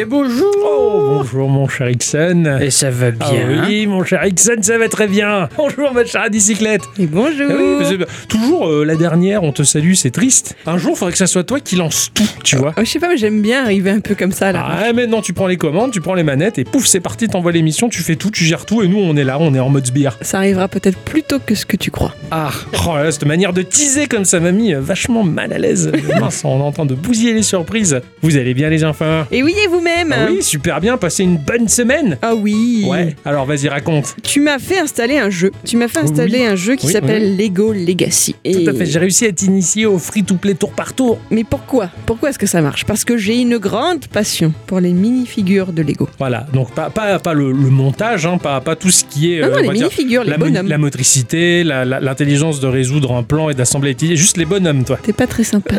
Et bonjour Oh, bonjour mon cher Ixon. Et ça va Ah bien oui, mon cher Ixon, ça va très bien. Bonjour ma chère bicyclette. Et bonjour Ah oui, mais c'est- toujours euh, la dernière, on te salue, c'est triste. Un jour, il faudrait que ça soit toi qui lance tout, tu vois. Oh, Je sais pas, mais j'aime bien arriver un peu comme ça là. Ah, maintenant tu prends les commandes, tu prends les manettes et pouf, c'est parti, t'envoies l'émission, tu fais tout, tu gères tout et nous on est là, on est en mode sbire. Ça arrivera peut-être plus tôt que ce que tu crois. Ah, oh là là, cette manière de teaser comme ça m'a mis euh, vachement mal à l'aise. Mince, on est en train de bousiller les surprises. Vous allez bien les enfants Et oui, et vous-même? Ah Oui, super bien, passez une bonne semaine. Ah oui Ouais, alors vas-y raconte. Tu m'as fait installer un jeu. Tu m'as fait Oui, installer un jeu qui Oui, s'appelle Lego Legacy. Et... Tout à fait, j'ai réussi à être initié au free-to-play tour par tour. Mais pourquoi? Pourquoi est-ce que ça marche? Parce que j'ai une grande passion pour les mini-figures de Lego. Voilà, donc pas, pas, pas le, le montage, hein, pas, pas tout ce qui est Non, euh, non, les mini-figures, la, mo- bonhommes. la motricité, l'intelligence de résoudre un plan et d'assembler, juste les bonhommes, toi. T'es pas très sympa.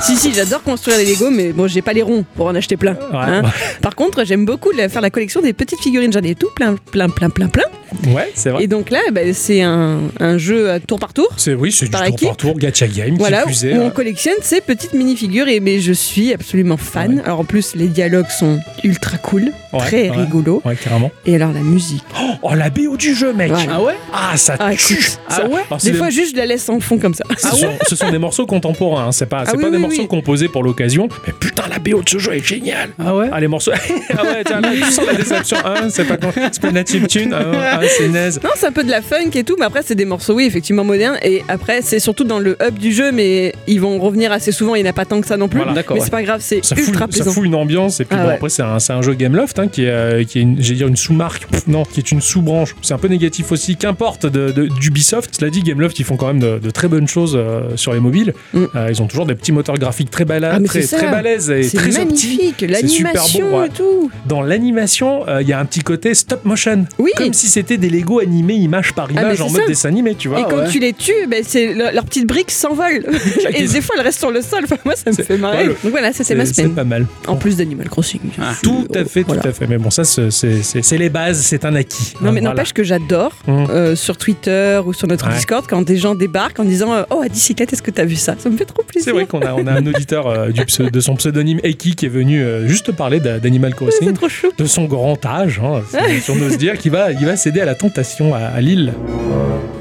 si, si, j'adore construire les Lego, mais bon, j'ai pas les ronds pour en acheter plein. Hein. Ouais, Par contre, j'aime beaucoup la- faire la collection des petites figurines. J'en ai tout plein, plein, plein, plein, plein. ouais, c'est vrai. Et donc là, bah, c'est un, un jeu à tour par tour. C'est oui, c'est du tour équipe. par tour, gacha game, Voilà, qui est, où on euh, collectionne ces petites mini-figures et mais je suis absolument fan. Ouais. Alors en plus, les dialogues sont ultra cool, Ouais, très ouais. rigolos. Ouais, carrément. Et alors la musique. Oh, la BO du jeu, mec. Ah ouais? Ah, ça Ah, tue écoute, Ça- ah ouais? Des des- fois, juste je la laisse en fond comme ça. ce, sont, ce sont des morceaux contemporains, hein, c'est pas, Ah c'est oui, pas des oui, morceaux oui. composés pour l'occasion. Mais putain, la BO de ce jeu est géniale Ah ouais? Ah, les morceaux. ah ouais, tiens, là, tu sens la déception. Ah, c'est pas, c'est pas de la chiptune. Ah, ah, c'est naze. Non, c'est un peu de la funk et tout, mais après, c'est des morceaux, oui, effectivement modernes. Et après, c'est surtout dans le hub du jeu, mais ils vont revenir assez souvent. Il n'y en a pas tant que ça non plus. Voilà. D'accord, mais ouais. c'est pas grave, c'est ça fout, ultra ça plaisant. fout une ambiance et puis Ah bon ouais. après c'est un, c'est un jeu Gameloft hein, qui est, euh, qui est une, j'allais dire une sous-marque non qui est une sous-branche c'est un peu négatif aussi qu'importe de, de- d'Ubisoft cela dit Gameloft ils font quand même de, de très bonnes choses euh, sur les mobiles Mm. Euh, ils ont toujours des petits moteurs graphiques très balades Ah, très, c'est ça. très balèzes et C'est très magnifique, l'animation beau, ouais. et tout. dans l'animation euh, il y a un petit côté stop motion Oui. comme si c'était des Lego animés image par mais image c'est en mode ça. dessin animé tu vois et quand ouais. tu les tues, ben, c'est le- leurs petites briques s'envolent. et des fois, elles restent sur le sol. Enfin, moi, ça me C'est- fait marrer. ouais, le- Donc voilà, ça c'est c'est, ma c'est semaine. pas mal En plus d'Animal Crossing. Ah. tout à fait Voilà. tout à fait mais bon ça c'est, c'est, c'est- c'est les bases c'est un acquis Non, mais Voilà. n'empêche que j'adore Mm. euh, sur Twitter ou sur notre Ouais. Discord quand des gens débarquent en disant euh, Oh, à bicyclette, est-ce que t'as vu ça? Ça me fait trop plaisir. C'est vrai qu'on a, on a un auditeur du de son pseudonyme Eki qui est venu juste parler d'a- d'Animal Crossing, trop chou. de son grand âge, hein, si- on ose dire, qui va, il va céder à la tentation à, à Lille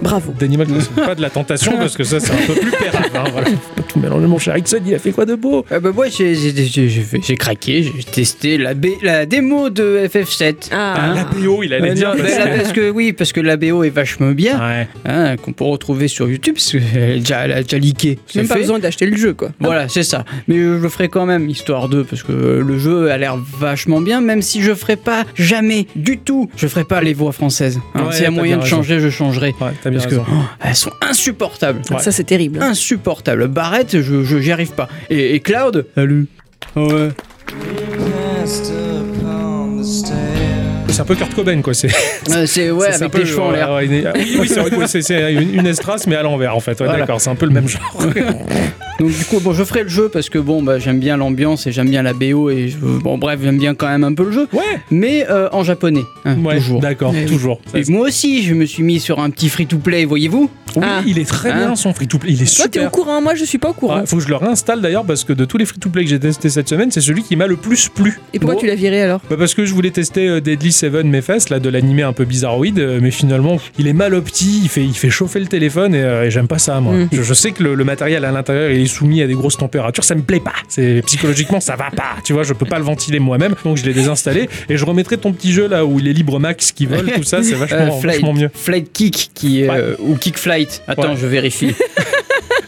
Bravo. d'Animal Crossing. Pas de la tentation parce que ça c'est un peu plus pérave. Hein, voilà. Tout mélanger, mon cher Ixon, il a fait quoi de beau? Ah bah moi j'ai, j'ai, j'ai- j'ai fait- j'ai craqué, j'ai testé la, B- la démo de FF7. Ah, Ah, La BO, il allait Euh, dire. non, parce que- là, parce que oui, parce que la BO est vachement bien, Ouais. hein, qu'on peut retrouver sur YouTube, parce qu'elle déjà, elle a déjà leaké. Même C'est pas fait. besoin d'acheter le jeu, quoi. Voilà, c'est ça. Mais euh, je le ferai quand même, histoire de, parce que euh, le jeu a l'air vachement bien, même si je ferai pas jamais du tout, je ferai pas les voix françaises. Hein, Ouais, S'il y a moyen de raison. changer, je changerai. Ouais, t'as bien Parce que oh, elles sont insupportables. Ouais. Ça, c'est terrible. hein. Insupportables. Barrette, je, je- j'y arrive pas. Et, et Cloud, salut. Ouais. C'est un peu Kurt Cobain, quoi. C'est Euh, c'est ouais, c'est avec peu cheveux en l'air. ouais, une- oui, oui, c'est vrai que ouais, c'est- c'est une, une estrace, mais à l'envers, en fait. Ouais, Voilà. D'accord, c'est un peu le même genre. Donc du coup, bon, je ferai le jeu parce que bon, bah, j'aime bien l'ambiance et j'aime bien la BO et je- bon, bref, j'aime bien quand même un peu le jeu, Ouais, mais euh, en japonais, hein, ouais, toujours. d'accord, Eh toujours. Et moi aussi, je me suis mis sur un petit free-to-play, voyez-vous Oui, Ah. il est très Hein bien son free-to-play. Il est Toi, t'es au super. courant, moi, je suis pas au courant. Ouais, faut que je le réinstalle d'ailleurs parce que de tous les free-to-play que j'ai testé cette semaine, c'est celui qui m'a le plus plu. Et pourquoi Bon. tu l'as viré alors? Bah parce que je voulais tester euh, Deadly Seven Mephes, là de l'animé un peu bizarroïde, euh, mais finalement il est mal opti, il fait, il fait chauffer le téléphone et, euh, et j'aime pas ça moi. Mm. Je, je sais que le, le matériel à l'intérieur il est soumis à des grosses températures, ça me plaît pas. C'est psychologiquement ça va pas, tu vois, je peux pas le ventiler moi-même, donc je l'ai désinstallé et je remettrai ton petit jeu là où il est libre max qui vole, tout ça, c'est vachement, Euh, flight, vachement mieux. Flight Kick qui, euh, ou Kick Flight. Attends, Ouais. je vérifie.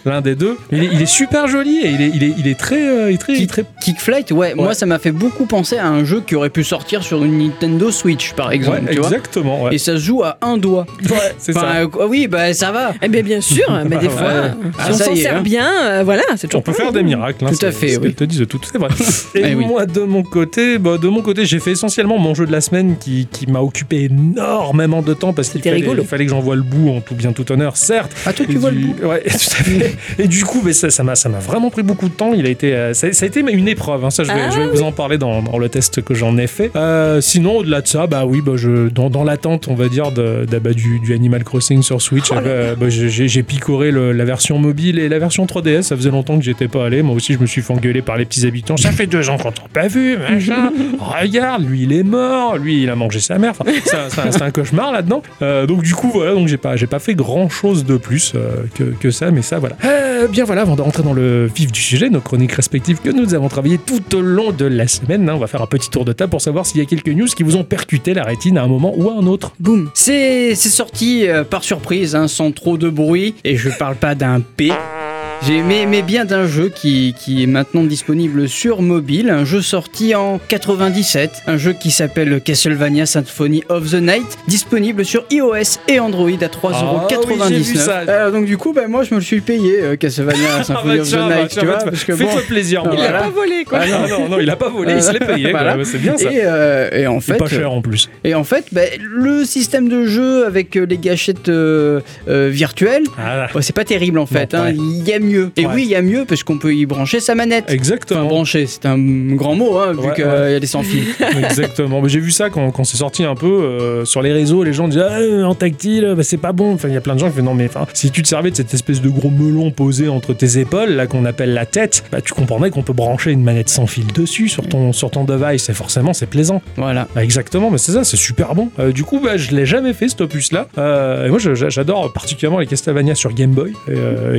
L'un des deux. Il est, il est super joli et il est, il est, il est très, euh, très, est très Kick Flight, ouais, moi ça m'a fait beaucoup penser à un jeu qui aurait pu sortir sur une Nintendo Switch par exemple, Ouais, tu vois. exactement. Ouais. Et ça se joue à un doigt. Ouais, c'est Enfin, ça. euh, oui, bah ça va. Eh bien, bien sûr, mais des fois, Ouais. si Ah, on ça s'en sert hein. bien, euh, voilà, c'est toujours On peut faire des miracles. hein, Tout à fait, ce oui. te disent tout, c'est vrai. Et Eh oui. moi, de mon côté, bah, de mon côté, j'ai fait essentiellement mon jeu de la semaine qui, qui m'a occupé énormément de temps parce qu'il C'était fallait, rigolo. il fallait que j'envoie le bout en tout bien tout honneur, certes. Ah, toi, Et tu vois le bout Ouais, tout à fait. Et du coup, mais ça, ça m'a, ça m'a vraiment pris beaucoup de temps. Il a été, euh, ça, ça a été une épreuve. hein. Ça, je vais, Ah je vais vous en parler dans, dans le test que j'en ai fait. Euh, sinon, au-delà de ça, bah oui, bah je, dans, dans l'attente, on va dire, de, de- bah, du, du Animal Crossing sur Switch, Oh euh, bah, j'ai, picoré le- la version mobile et la version 3DS. Ça faisait longtemps que j'étais pas allé. Moi aussi, je me suis fait engueuler par les petits habitants. Ça fait deux ans qu'on t'a pas vu, machin. Regarde, lui, il est mort. Lui, il a mangé sa mère. Enfin, c'est un- c'est cauchemar là-dedans. Euh, donc du coup, voilà, donc j'ai pas, j'ai pas fait grand chose de plus euh, que, que ça, mais ça, voilà. Euh, bien voilà, avant de rentrer dans le vif du sujet, nos chroniques respectives que nous avons travaillées tout au long de la semaine, hein, on va faire un petit tour de table pour savoir s'il y a quelques news qui vous ont percuté la rétine à un moment ou à un autre. Boum. C'est sorti euh, par surprise, hein, sans trop de bruit, et je parle pas d'un P. J'ai mais, mais bien d'un jeu qui, qui est maintenant disponible sur mobile, un jeu sorti en 97, un jeu qui s'appelle Castlevania Symphony of the Night, disponible sur iOS et Android à 3,99€. Ah oui, j'ai vu ça. Euh, donc du coup, bah, moi je me le suis payé euh, Castlevania Symphony of the tiens, bah, Night, tiens, tu bah, vois, parce que bon, Fais-toi plaisir, Ah, mon Il gars. a voilà. pas volé, quoi. Ah, Non, non, non, il a pas volé, il se l'est payé. Voilà. c'est bien ça. Et, euh, et en C'est fait, pas cher en plus. et en fait, bah, le système de jeu avec euh, les gâchettes euh, euh, virtuelles, Ah, bah, c'est pas terrible en fait. Hein. Il y a mieux. Et Ouais. oui, il y a mieux parce qu'on peut y brancher sa manette. Enfin, exactement. brancher, c'est un grand mot, hein, vu Ouais, qu'il ouais. y a des sans fils. Exactement. J'ai vu ça quand, quand c'est sorti un peu euh, sur les réseaux. Les gens disaient ah, en tactile, bah, c'est pas bon. Enfin, il y a plein de gens qui font non, mais enfin, si tu te servais de cette espèce de gros melon posé entre tes épaules, là qu'on appelle la tête, bah, tu comprendrais qu'on peut brancher une manette sans fil dessus sur ton, sur ton device. Et forcément, c'est plaisant. voilà. Bah, exactement, mais c'est ça, c'est super bon. Euh, du coup, bah, je l'ai jamais fait cet opus-là. Euh, et moi, j'adore particulièrement les Castlevania sur Game Boy. Et,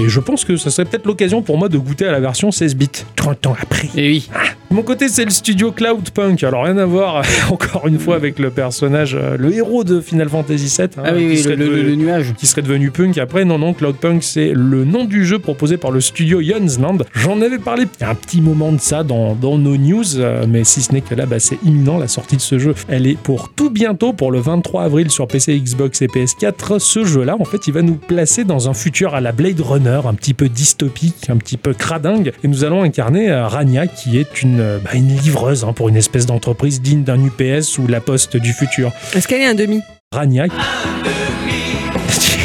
et je pense que ça serait peut-être l'occasion pour moi de goûter à la version 16 bits. 30 ans après. Et oui. De mon côté, c'est le studio Cloudpunk. Alors, rien à voir, encore une fois, avec le personnage, euh, le héros de Final Fantasy VII. hein, Ah oui, oui, le, le- nuage. qui serait devenu Punk après. Non, non, Cloudpunk, c'est le nom du jeu proposé par le studio Land. J'en avais parlé il y a un petit moment de ça dans, dans nos news, euh, mais si ce n'est que là, bah, c'est imminent. La sortie de ce jeu, elle est pour tout bientôt, pour le 23 avril sur PC, Xbox et PS4. Ce jeu-là, en fait, il va nous placer dans un futur à la Blade Runner, un petit peu dystopique, un petit peu cradingue. Et nous allons incarner euh, Rania, qui est une, euh, bah, une livreuse hein, pour une espèce d'entreprise digne d'un UPS ou la Poste du futur. Est-ce qu'elle est un demi? Rania. Ah,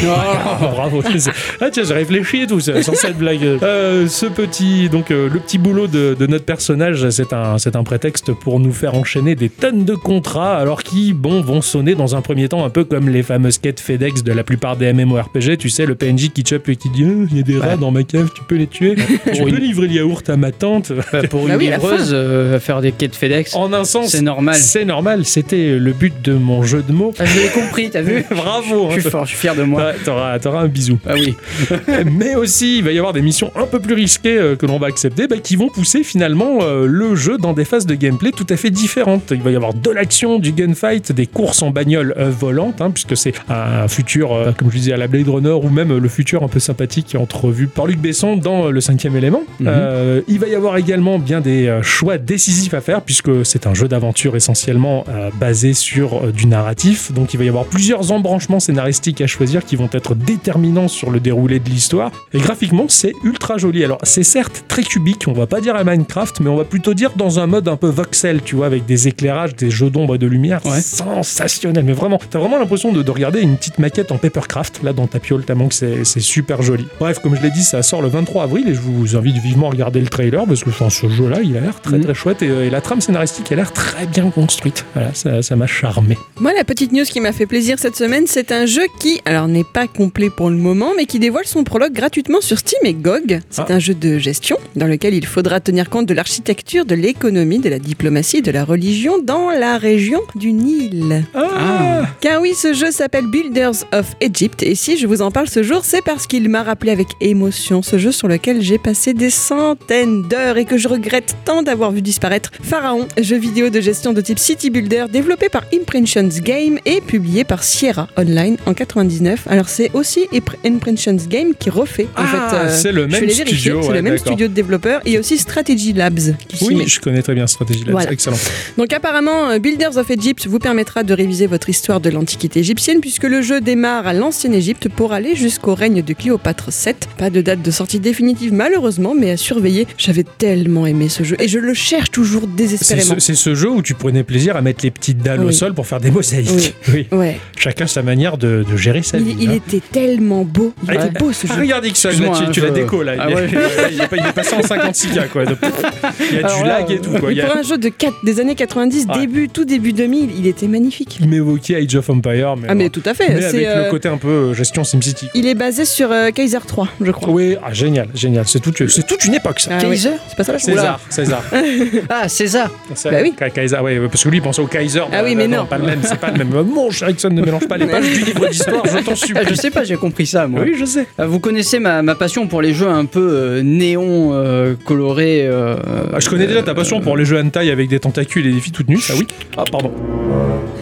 bravo. Ah tiens, j'ai réfléchi et tout ça, sur cette blague. Euh, ce petit, donc euh, le petit boulot de, de notre personnage, c'est un, c'est un prétexte pour nous faire enchaîner des tonnes de contrats, alors qui, bon, vont sonner dans un premier temps un peu comme les fameuses quêtes FedEx de la plupart des MMORPG. Tu sais, le PNJ qui chope et qui dit, Euh, il y a des rats Ouais. dans ma cave, tu peux les tuer. tu Pour peux une- livrer le yaourt à ma tante. Bah, pour Bah une oui, à la livreuse, euh, faire des quêtes FedEx, En un sens, c'est normal. c'est normal. C'était le but de mon jeu de mots. Ah, je l'ai compris, t'as vu? Bravo. Je hein. suis fort, je suis fier de moi. Ouais, T'auras un bisou. Ah oui. Mais aussi, il va y avoir des missions un peu plus risquées euh, que l'on va accepter, bah, qui vont pousser finalement euh, le jeu dans des phases de gameplay tout à fait différentes. Il va y avoir de l'action, du gunfight, des courses en bagnole euh, volante, hein, puisque c'est un futur, comme je disais, à la Blade Runner, ou même le futur un peu sympathique entrevu par Luc Besson dans Le Cinquième Élément. Mhm. Il va y avoir également bien des choix décisifs à faire, puisque c'est un jeu d'aventure essentiellement basé sur du narratif. Donc il va y avoir plusieurs embranchements scénaristiques à choisir qui vont être déterminants sur le déroulé de l'histoire. Et graphiquement, c'est ultra joli. Alors c'est certes très cubique, on va pas dire à Minecraft, mais on va plutôt dire dans un mode un peu voxel, tu vois, avec des éclairages, des jeux d'ombre et de lumière Ouais. sensationnel. Mais vraiment, t'as vraiment l'impression de, de regarder une petite maquette en papercraft là dans ta piole, tellement que c'est super joli. Bref, comme je l'ai dit, ça sort le 23 avril et je vous invite vivement à regarder le trailer parce que enfin, ce jeu-là, il a l'air très Mhm. très chouette et, et la trame scénaristique a l'air très bien construite. Voilà, ça ça m'a charmé. Moi, la petite news qui m'a fait plaisir cette semaine, c'est un jeu qui, alors n'est pas complet pour le moment, mais qui dévoile son prologue gratuitement sur Steam et GOG. C'est Ah. un jeu de gestion dans lequel il faudra tenir compte de l'architecture, de l'économie, de la diplomatie de la religion dans la région du Nil. Ah, Car oui, ce jeu s'appelle Builders of Egypt et si je vous en parle ce jour, c'est parce qu'il m'a rappelé avec émotion ce jeu sur lequel j'ai passé des centaines d'heures et que je regrette tant d'avoir vu disparaître. Pharaon, jeu vidéo de gestion de type City Builder développé par Impressions Game et publié par Sierra Online en 99. Alors c'est aussi Impr- Impressions Game qui refait en Ah, fait. euh, c'est le même studio, C'est le même studio de développeurs et aussi Strategy Labs qui oui, je connais très bien Stratégie Labs, Voilà. excellent. Donc apparemment, euh, Builders of Egypt vous permettra de réviser votre histoire de l'Antiquité égyptienne puisque le jeu démarre à l'ancienne Égypte pour aller jusqu'au règne de Cléopâtre VII. Pas de date de sortie définitive malheureusement, mais à surveiller. J'avais tellement aimé ce jeu et je le cherche toujours désespérément. ce, c'est ce jeu où tu prenais plaisir à mettre les petites dalles au sol pour faire des mosaïques. Oui. Ouais, Chacun sa manière de, de gérer sa vie. Il, hein. était tellement beau. Il Ah, était beau ce Ah, jeu. regarde Ixon, là, Excuse-moi, tu, tu la je- déco là. Ah il, est, ouais. il est pas- il est passé en 56K quoi. Donc, il y a Alors du lag et tout quoi. A- pour un jeu de 4 des années 90, Ouais. début, tout début 2000, il était magnifique. il m'évoquait Age of Empire, mais, Ah mais tout à fait. Mais avec euh, le côté un peu euh, gestion SimCity. Il est basé sur euh, Kaiser 3, je crois. Oui, ah, génial, génial. C'est toute, une époque ça. Ah. Kaiser C'est pas ça là César, César. Ah, César Ça, Bah oui. Ka- Kaiser, ouais, ouais, parce que lui il pensait au Kaiser. Ah oui, mais non. Pas le même, c'est pas le même. Mon cher Ixon, ne mélange pas les pages du livre d'histoire, je t'en supplie. Je sais pas, j'ai compris ça moi. Oui, je sais. Ah, Vous connaissez ma, ma passion pour les jeux un peu euh, néon euh, colorés. euh, Ah, je connais déjà ta passion pour les jeux hentai avec des tentacules et des filles toutes nues, ça oui. Ah, pardon.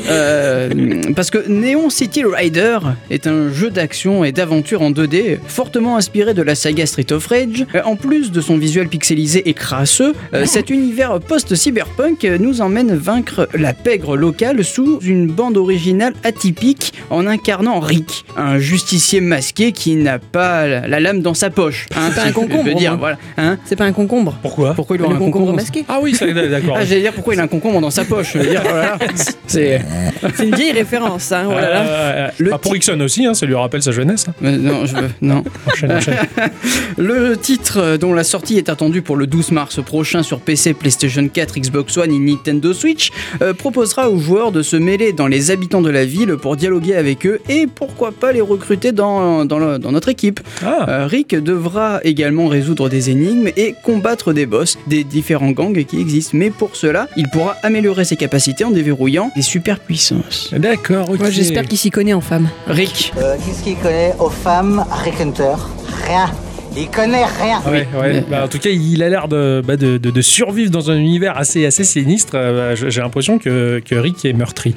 Euh, parce que Neon City Rider est un jeu d'action et d'aventure en 2D fortement inspiré de la saga Street of Rage. Euh, En plus de son visuel pixelisé et crasseux, euh, cet univers post-cyberpunk euh, nous emmène vaincre la pègre locale sous une bande originale atypique en incarnant Rick, un justicier masqué qui n'a pas la, la lame dans sa poche. Hein, pas si un concombre, dire, voilà. Hein C'est pas un concombre. Pourquoi Pourquoi il Le aura un concombre concombre masqué. Ah oui, ça, d'accord. Ah, j'allais dire pourquoi il a un concombre dans sa poche. Je veux dire, voilà. C'est. C'est une vieille référence, hein. Oh là là. Euh, Le ah, pour Ixon aussi, hein, ça lui rappelle sa jeunesse. hein. Euh, Non, je veux. Non. Enchaîne, enchaîne. Le titre euh, dont la sortie est attendue pour le 12 mars prochain sur PC, PlayStation 4, Xbox One et Nintendo Switch euh, proposera aux joueurs de se mêler dans les habitants de la ville pour dialoguer avec eux et pourquoi pas les recruter dans, dans, le- dans notre équipe. Ah, Euh, Rick devra également résoudre des énigmes et combattre des boss des différents gangs qui existent, mais pour cela, il pourra améliorer ses capacités en déverrouillant des super puissances. d'accord, ok. Moi j'espère qu'il s'y connaît en femme. Rick, Euh, Qu'est-ce qu'il connaît aux femmes Rick Hunter? Rien. Il connaît rien. Ouais, ouais. Bah, en tout cas, il a l'air de, bah, de, de- de survivre dans un univers assez, assez sinistre. Euh, bah, J'ai l'impression que, que Rick est meurtri.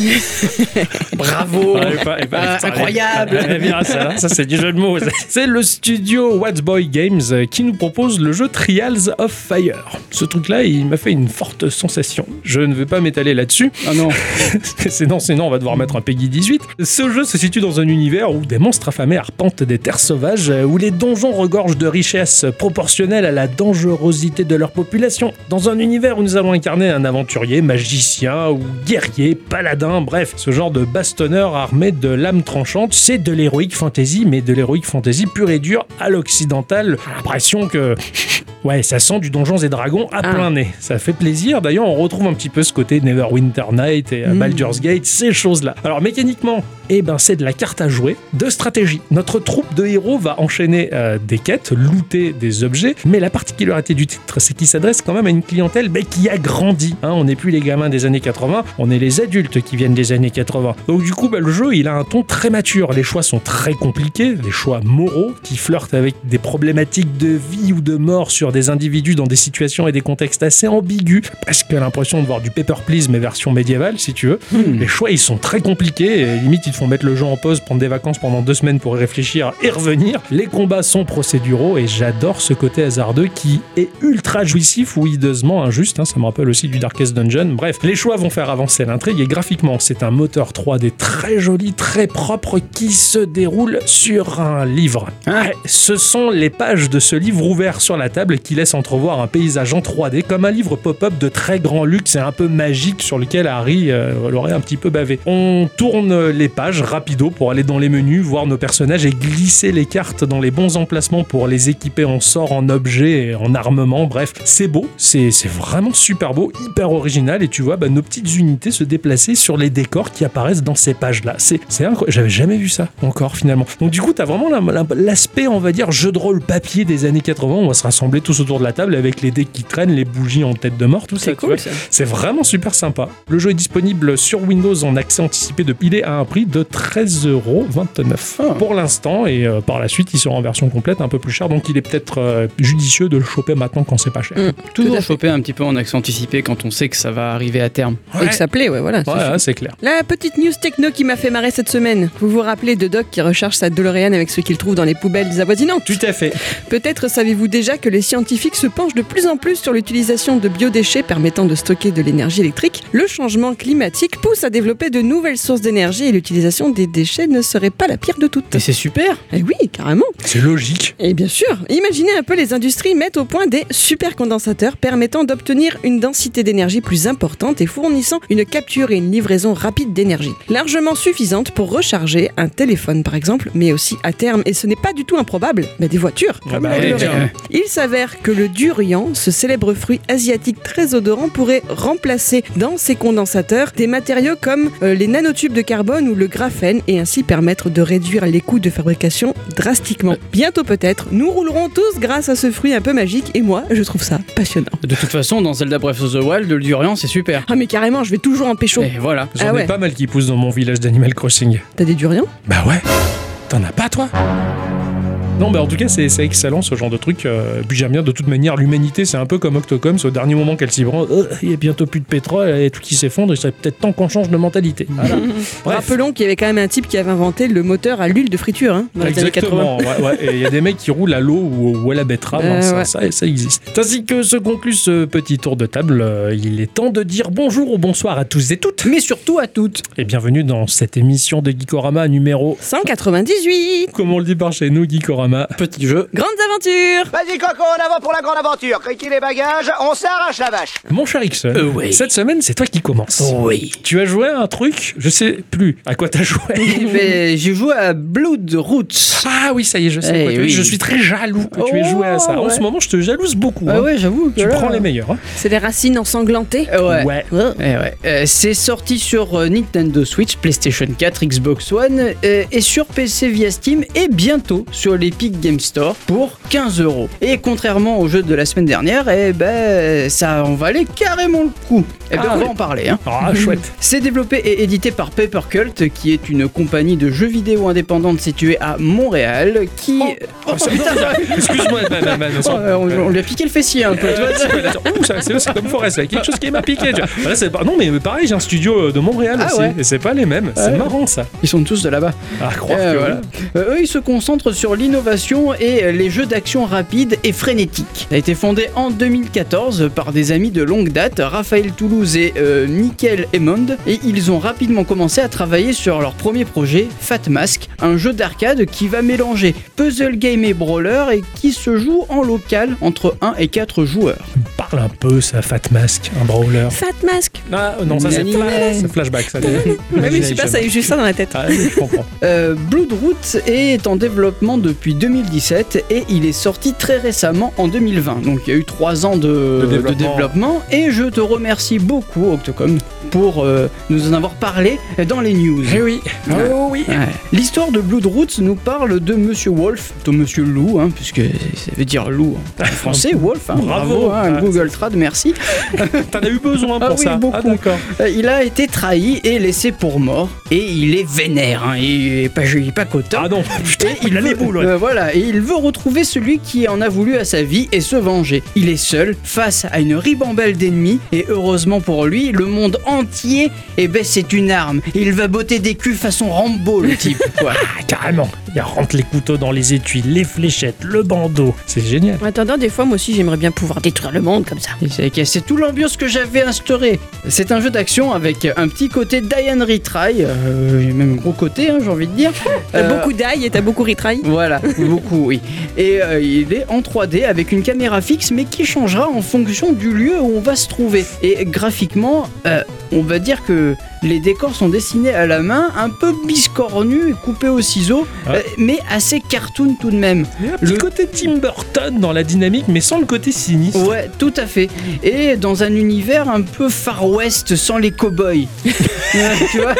bravo Ah, pas- pas- Ah, incroyable. bien, ça, c'est du jeu de mots. C'est le studio What's Boy Games euh, qui nous propose le jeu Trials of Fire. Ce truc-là, il m'a fait une forte sensation. Je ne vais pas m'étaler là-dessus. Ah non, sinon, sinon, on va devoir mettre un Peggy 18. Ce jeu se situe dans un univers où des monstres affamés arpentent des terres sauvages, euh, où les donjons regorgent de richesses proportionnelles à la dangerosité de leur population. Dans un univers où nous allons incarner un aventurier, magicien ou guerrier, paladin, bref, ce genre de bastonneur armé de lames tranchantes, c'est de l'héroïque fantasy, mais de l'héroïque fantasy pure et dure à l'occidental. L'impression que Ouais, ça sent du Donjons et Dragons à Ah. plein nez. Ça fait plaisir. D'ailleurs, on retrouve un petit peu ce côté Neverwinter Night et euh, Mm. Baldur's Gate, ces choses-là. Alors, mécaniquement, eh ben, c'est de la carte à jouer, de stratégie. Notre troupe de héros va enchaîner euh, des quêtes, looter des objets, mais la particularité du titre, c'est qu'il s'adresse quand même à une clientèle qui a grandi. hein. on n'est plus les gamins des années 80, on est les adultes qui viennent des années 80. Donc, du coup, ben, le jeu, il a un ton très mature. Les choix sont très compliqués, des choix moraux qui flirtent avec des problématiques de vie ou de mort sur des individus dans des situations et des contextes assez ambigus. Presque l'impression de voir du Paper Please, mais version médiévale, si tu veux. Les choix, ils sont très compliqués. Et limite, ils te font mettre le jeu en pause, prendre des vacances pendant deux semaines pour y réfléchir et revenir. Les combats sont procéduraux et j'adore ce côté hasardeux qui est ultra jouissif ou hideusement injuste. hein. Ça me rappelle aussi du Darkest Dungeon. Bref, les choix vont faire avancer l'intrigue et graphiquement, c'est un moteur 3D très joli, très propre qui se déroule sur un livre. Ouais, ce sont les pages de ce livre ouvert sur la table qui laissent entrevoir un paysage en 3D comme un livre pop-up de très grand luxe et un peu magique sur lequel Harry euh, l'aurait un petit peu bavé. On tourne les pages rapido pour aller dans les menus, voir nos personnages et glisser les cartes dans les bons emplacements pour les équiper en sort, en objets, et en armement. Bref, c'est beau, c'est c'est vraiment super beau, hyper original et tu vois bah, nos petites unités se déplacer sur les décors qui apparaissent dans ces pages-là. C'est c'est incroyable, j'avais jamais vu ça encore finalement. Donc du coup, tu as vraiment la- la- l'aspect, on va dire, jeu de rôle papier des années 80. On va se rassembler tous autour de la table avec les dés qui traînent, les bougies en tête de mort, tout ça. C'est cool. C'est vraiment super sympa. Le jeu est disponible sur Windows en accès anticipé depuis il est à un prix de 13,29€ Ah. pour l'instant et euh, par la suite il sera en version complète un peu plus cher donc il est peut-être euh, judicieux de le choper maintenant quand c'est pas cher. Mm. Tout Toujours choper un petit peu en accès anticipé quand on sait que ça va arriver à terme. Et que ça plaît, ouais, voilà. ouais, c'est clair. La petite news techno qui m'a fait marrer cette semaine. Vous vous rappelez de Doc qui recharge sa DeLorean avec ce qu'il trouve dans les poubelles avoisinantes? Tout à fait. Peut-être savez-vous déjà que les scientifiques se penchent de plus en plus sur l'utilisation de biodéchets permettant de stocker de l'énergie électrique. Le changement climatique pousse à développer de nouvelles sources d'énergie et l'utilisation des déchets ne serait pas la pire de toutes. Et c'est super Eh oui, carrément. C'est logique. Et bien sûr, imaginez un peu les industries mettent au point des supercondensateurs permettant d'obtenir une densité d'énergie plus importante et fournissant une capture et une livraison livraison rapide d'énergie, largement suffisante pour recharger un téléphone par exemple, mais aussi à terme, et ce n'est pas du tout improbable, mais des voitures. Ah bah. Il s'avère que le durian, ce célèbre fruit asiatique très odorant, pourrait remplacer dans ses condensateurs des matériaux comme euh, les nanotubes de carbone ou le graphène et ainsi permettre de réduire les coûts de fabrication drastiquement. Bientôt peut-être, nous roulerons tous grâce à ce fruit un peu magique et moi, je trouve ça passionnant. De toute façon, dans Zelda Breath of the Wild, le durian, c'est super. Ah mais carrément, je vais toujours en pécho. Et voilà. J'en Ah ouais. ai pas mal qui poussent dans mon village d'Animal Crossing. T'as des durians Bah ouais. T'en as pas, toi? Non, bah en tout cas, c'est excellent ce genre de truc. Euh, puis j'aime bien, de toute manière, l'humanité, c'est un peu comme Octocom, c'est au dernier moment qu'elle s'y prend. Euh, il y a bientôt plus de pétrole, et tout qui s'effondre, il serait peut-être temps qu'on change de mentalité. Voilà. Bref. Rappelons qu'il y avait quand même un type qui avait inventé le moteur à l'huile de friture hein, dans les années 80. Exactement, ouais, ouais. Et il y a des mecs qui roulent à l'eau ou, à la betterave, hein, ça, ouais. ça, ça existe. Ainsi que se conclut ce petit tour de table, euh, il est temps de dire bonjour ou bonsoir à tous et toutes, Mais surtout à toutes. et bienvenue dans cette émission de Geekorama numéro, 198 comme on le dit par chez nous, Geekorama. Petit jeu. Grandes aventures Vas-y Coco, en avant pour la grande aventure. Criquez les bagages, on s'arrache la vache. Mon cher Ixon, Euh, oui. cette semaine, c'est toi qui commence. Oui. Tu as joué à un truc, je sais plus à quoi t'as joué. Mais j'ai joué à Blood Roots. Ah oui, ça y est, je sais Eh quoi oui. Je suis très jaloux que tu aies Oh, joué à ça. En ouais. ce moment, je te jalouse beaucoup. Ah hein. ouais, j'avoue. Tu là- prends les meilleurs. hein. C'est les racines ensanglantées Euh, Ouais. Ouais. Eh ouais. Euh, c'est sorti sur euh, Nintendo Switch, PlayStation 4, Xbox One euh, et sur PC via Steam et bientôt sur l'Epic Game Store pour 15 euros. Et contrairement au jeu de la semaine dernière, eh ben ça en valait carrément le coup. Et ben Ah on va en parler. Hein. Ah, chouette. C'est développé et édité par Paper Cult, qui est une compagnie de jeux vidéo indépendante située à Montréal, qui... Oh, Excuse-moi, ma- Oh, euh, on, on lui a piqué le fessier un peu. Euh, c'est comme Forest, quelque chose qui m'a piqué. non, mais pareil, j'ai un studio euh, de Montréal Ah aussi, ouais. et c'est pas les mêmes. C'est Ouais. marrant ça. Ils sont tous de là-bas. À croire Euh, que voilà. Euh, eux, ils se concentrent sur l'innovation et les jeux d'action rapides et frénétiques. Ça a été fondé en 2014 par des amis de longue date, Raphaël Toulouse et euh, Nickel Emond, et ils ont rapidement commencé à travailler sur leur premier projet, Fat Mask, un jeu d'arcade qui va mélanger puzzle game et brawler et qui se joue en local entre 1 et 4 joueurs. Parle un peu, ça, Fat Mask, un brawler. Fat Mask Ah, non, ça c'est flashback. Ça, mais je sais pas, ça a eu juste ça dans la tête. Ah, je comprends. Euh, Bloodroot est en développement depuis 2017 et il est sorti très récemment en 2020. Donc il y a eu 3 ans de, De de développement. et je te remercie beaucoup Octocom pour euh, nous en avoir parlé dans les news. Eh oui. Oh oui. Ouais. L'histoire de Bloodroot nous parle de Monsieur Wolf, de Monsieur Loup, hein, puisque ça veut dire loup en français, Wolf. hein, Bravo. hein, Ah, Google Trad, merci. T'en as eu besoin pour Ah oui, ça. beaucoup. Ah, d'accord. Euh, il a été trahi et laissé pour mort, et il est vénère. Hein, il est pas, il est pas content. Ah non, putain, Et il a les boules. ouais. euh, voilà, et il veut retrouver celui qui en a voulu à sa vie et se venger. Il est seul face à une ribambelle d'ennemis et heureusement pour lui, le monde entier, eh ben c'est une arme. Il va botter des culs façon Rambo le type. Quoi. Ah, carrément. Il rentre les couteaux dans les étuis, les fléchettes, le bandeau. C'est génial. En attendant, des fois, moi aussi, j'aimerais bien pouvoir détruire le monde comme ça. C'est tout l'ambiance que j'avais instauré. C'est un jeu d'action avec un petit côté Diane Retry, euh, même gros côté, hein, j'ai envie de dire. T'as Euh, beaucoup d'ail et t'as beaucoup retry. Voilà, beaucoup, oui. Et euh, il est en 3D avec une caméra fixe, mais qui changera en fonction du lieu où on va se trouver. Et graphiquement, euh, on va dire que les décors sont dessinés à la main, un peu biscornus et coupés au ciseau, Ouais. euh, mais assez cartoon tout de même. Il y a un petit Le- côté Tim Burton dans la dynamique, mais sans le côté sinistre. Ouais, tout à fait. Et dans un univers un peu Far West sans les cowboys. Tu vois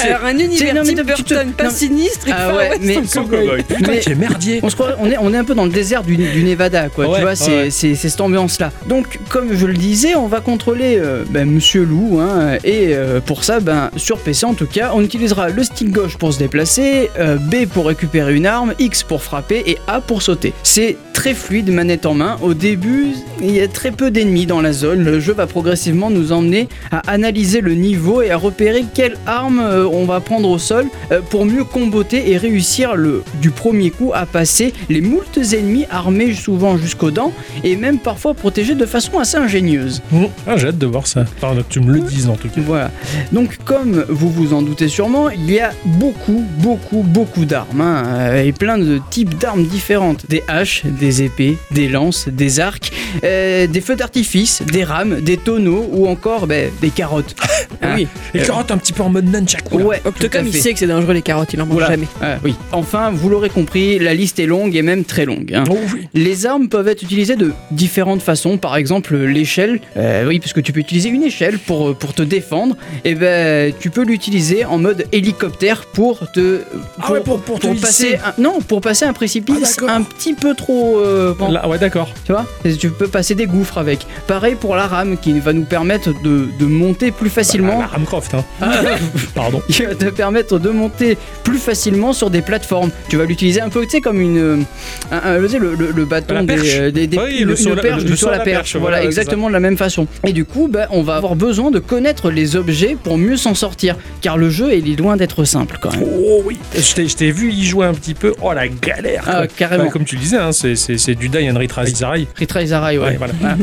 Alors, un univers non, Tim tu te- Burton, pas non. sinistre et Ah Far ouais, West mais- sans Sans cowboy. cowboy. Putain, Mais- qui est merdier. On, se croit, on, est, on est un peu dans le désert du, du Nevada, quoi. Ouais, tu vois, c'est ouais. c'est- c'est cette ambiance-là. Donc, comme je le disais, on va contrôler euh, ben, Monsieur Loup. hein, et euh, pour ça, ben, sur PC en tout cas, on utilisera le stick gauche pour se déplacer, euh, B pour récupérer une arme, X pour frapper et A pour sauter. C'est très fluide, manette en main. Au début, il y a très peu d'ennemis dans la zone. Le jeu va progressivement nous emmener à analyser le niveau et à repérer quelle arme euh, on va prendre au sol euh, pour mieux comboter et réussir le, du premier coup à passer les moultes ennemis armés souvent jusqu'aux dents et même parfois protégés de façon assez ingénieuse. Mmh. Ah, j'ai hâte de voir ça. Que tu me le dises en tout cas. Voilà. Donc, comme vous vous en doutez sûrement, il y a beaucoup, beaucoup, beaucoup d'armes, hein, euh, et plein de types d'armes différentes. Des haches, des épées, des lances, des arcs, euh, des feux d'artifice, des rames, des tonneaux, ou encore ben, des carottes. Hein. Oui. Et carotte un petit peu en mode nunchak. quoi. Ouais, tout à Octocom, il fait. sait que c'est dangereux les carottes, il en mange jamais. Ah, oui. Enfin, vous l'aurez compris, la liste est longue et même très longue. hein. Oh oui. Les armes peuvent être utilisées de différentes façons. Par exemple, l'échelle. euh, oui, parce que tu peux utiliser une échelle pour, pour te défendre. Et ben, tu peux l'utiliser en mode hélicoptère pour te. Ah ouais, pour- pour te passer. Un, non, pour passer un Ah, précipice d'accord. un petit peu trop. euh, bon, Là, ouais, d'accord. Tu vois Tu peux passer des gouffres avec. Pareil pour la rame qui va nous permettre de, de monter plus facilement. La Ramcroft, hein. Pardon. qui va te permettre de monter plus facilement sur des plateformes. Tu vas l'utiliser un peu, tu sais, comme une, un- le, le- le bâton La des, euh, des, des- Oui, le saut à la- perche le du à la perche. voilà, Voilà, exactement de la même façon. Et du coup, bah, on va avoir besoin de connaître les objets pour mieux s'en sortir, car le jeu il est loin d'être simple quand même. Oh oui. Je t'ai- je t'ai vu y jouer un petit peu. Oh la galère. Ah, carrément. Comme tu le disais, hein, c'est- c'est c'est du die and retry Zarai. Retry Zarai, ouais. Ouais, voilà. Voilà.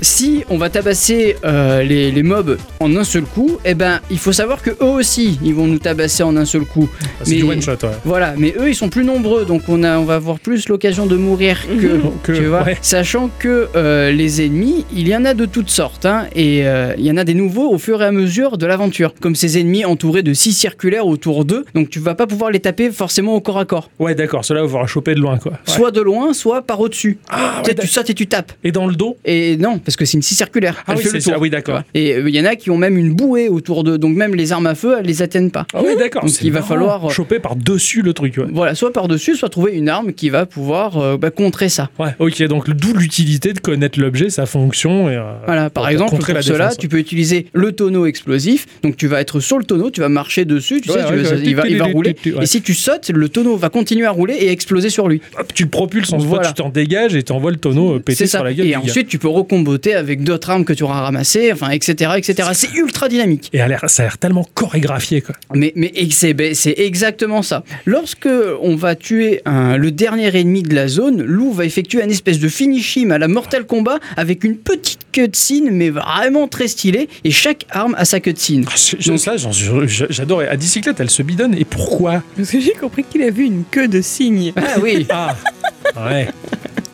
si on va tabasser euh, les, les mobs en un seul coup, eh ben, il faut savoir que eux aussi, ils vont nous tabasser en un seul coup. C'est du Mais- one shot, ouais. Voilà, mais eux ils sont plus nombreux, donc on, a, on va avoir plus l'occasion de mourir que, Que- tu vois. ouais. Sachant que euh, les ennemis, il y en a de toutes sortes, hein, et euh, il y en a des nouveaux au fur et à mesure de l'aventure. Comme ces ennemis entourés de six circulaires autour d'eux, donc tu vas pas pouvoir les taper forcément au corps à corps. Ouais, d'accord. Cela va falloir choper de loin, quoi. Ouais. Soit de loin, soit par au-dessus. Ah, ouais, tu sautes et tu tapes. Et dans le dos? Et non, parce que c'est une scie circulaire. Ah oui. Oui, d'accord. Et euh, il y en a qui ont même une bouée autour d'eux, donc même les armes à feu, elles les atteignent pas. Ah ouais, d'accord. Donc, il va falloir- choper par-dessus le truc, ouais. Voilà, soit par-dessus, soit trouver une arme qui va pouvoir euh, bah, contrer ça. Ouais, ok, donc d'où l'utilité de connaître l'objet, sa fonction. Et, euh, Voilà, par pour exemple, pour la cela, tu peux utiliser le tonneau explosif. Donc, tu vas être sur le tonneau, tu vas marcher dessus, tu Ouais, sais, tu vas- il, va, il rouler. Et si tu sautes, le tonneau va continuer à rouler et exploser sur lui. Hop, tu le propulses en Voilà. tu t'en dégages et t'envoies le tonneau euh, péter sur la gueule. Et gars. ensuite, tu peux recomboter avec d'autres armes que tu auras ramassées, enfin, etc., etc. C'est ultra dynamique. Et ça a l'air tellement chorégraphié, quoi. Mais, mais et c'est ben, c'est exactement ça. Lorsque on va tuer un- le dernier ennemi de la zone, Lou va effectuer un espèce de finish him à la Mortal Kombat avec une petite cutscene, mais vraiment très stylée. Et chaque arme a sa cutscene. Ah, c'est- je- Donc- ça. Et À bicyclette, elle se bidonne. Et pourquoi? Parce que j'ai compris qu'il a vu une queue de cygne. Ah oui, Ah Ouais.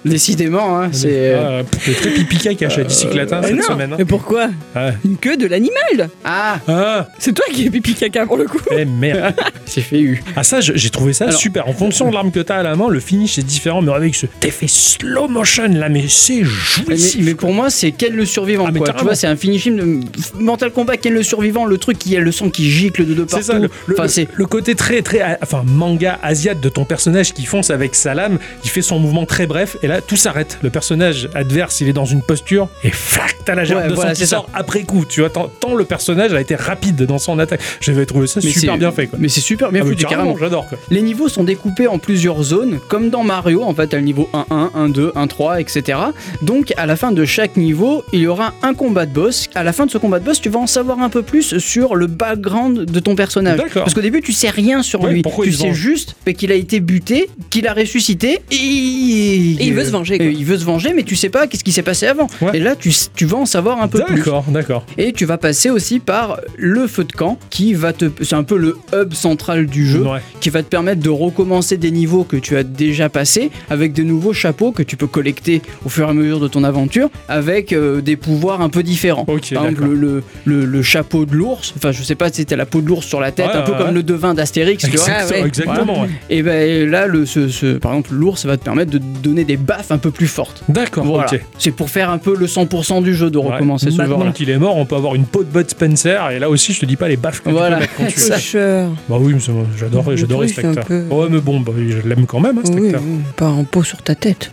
Décidément, hein, c'est. euh, Ah, très pipi cache à bicyclette hein, Mais cette non. semaine. hein. Mais pourquoi Ouais. Une queue de l'animal Ah, Ah, C'est toi qui es pipi caca pour le coup. eh merde. c'est fait eu. Ah ça, j'ai trouvé ça Alors- super. En fonction de l'arme que t'as à la main, le finish est différent, mais avec ce effet slow motion là, mais c'est jouissif. mais pour moi, c'est Ken le survivant. Ah, mais quoi. Tu vois, c'est un finish him de Mortal Kombat, Ken le survivant, le truc qui a le sang qui gicle de deux partout. C'est ça, le, enfin, le- côté très très enfin manga asiate de ton personnage qui fonce avec sa lame, il fait son mouvement très bref et là tout s'arrête. Le personnage adverse, il est dans une posture et flac, t'as la gerbe Ouais, de voilà, sang qui c'est ça. sort après coup. Tu vois, tant, tant le personnage a été rapide dans son attaque. J'avais trouvé ça Mais super bien fait quoi. Mais c'est super bien Ah, foutu, carrément, carrément. j'adore. Les niveaux sont découpés en plusieurs zones, comme dans Mario, en fait, à le niveau 1-1, 1-2, 1-3, etc. Donc, à la fin de chaque niveau, il y aura un combat de boss. À la fin de ce combat de boss, tu vas en savoir un peu plus sur le background de ton personnage. Parce qu'au début, tu sais rien sur Ouais, lui. pourquoi tu sais juste qu'il a été buté, qu'il a ressuscité, et, Et il veut se venger, quoi. il veut se venger, mais tu sais pas qu'est-ce qui s'est passé avant. Ouais. Et là, tu, tu vas en savoir un peu plus. D'accord, d'accord. Et tu vas passer aussi par le feu de camp qui va te. C'est un peu le hub central du jeu Ouais. qui va te permettre de recommencer des niveaux que tu as déjà passés avec de nouveaux chapeaux que tu peux collecter au fur et à mesure de ton aventure avec euh, des pouvoirs un peu différents. Ok, Par exemple, le, le, le chapeau de l'ours, enfin je sais pas si c'était la peau de l'ours sur la tête, Ouais, un peu comme le devin d'Astérix, tu vois. Exactement. Et ben là, le, ce, ce- par exemple, l'ours va te permettre de donner des baffes un peu plus fortes. D'accord, Voilà. ok. C'est pour faire un peu le 100% du jeu de Ouais. recommencer ce Maintenant genre-là. qu'il est mort, on peut avoir une peau de Bud Spencer et là aussi, je te dis pas les baffes que Voilà. tu peux mettre quand tu. Bah oui, j'adore, j'adorais cet un acteur. peu- Ouais, mais bon, bah, je l'aime quand même, hein, cet Oui, acteur. oui, pas en peau sur ta tête.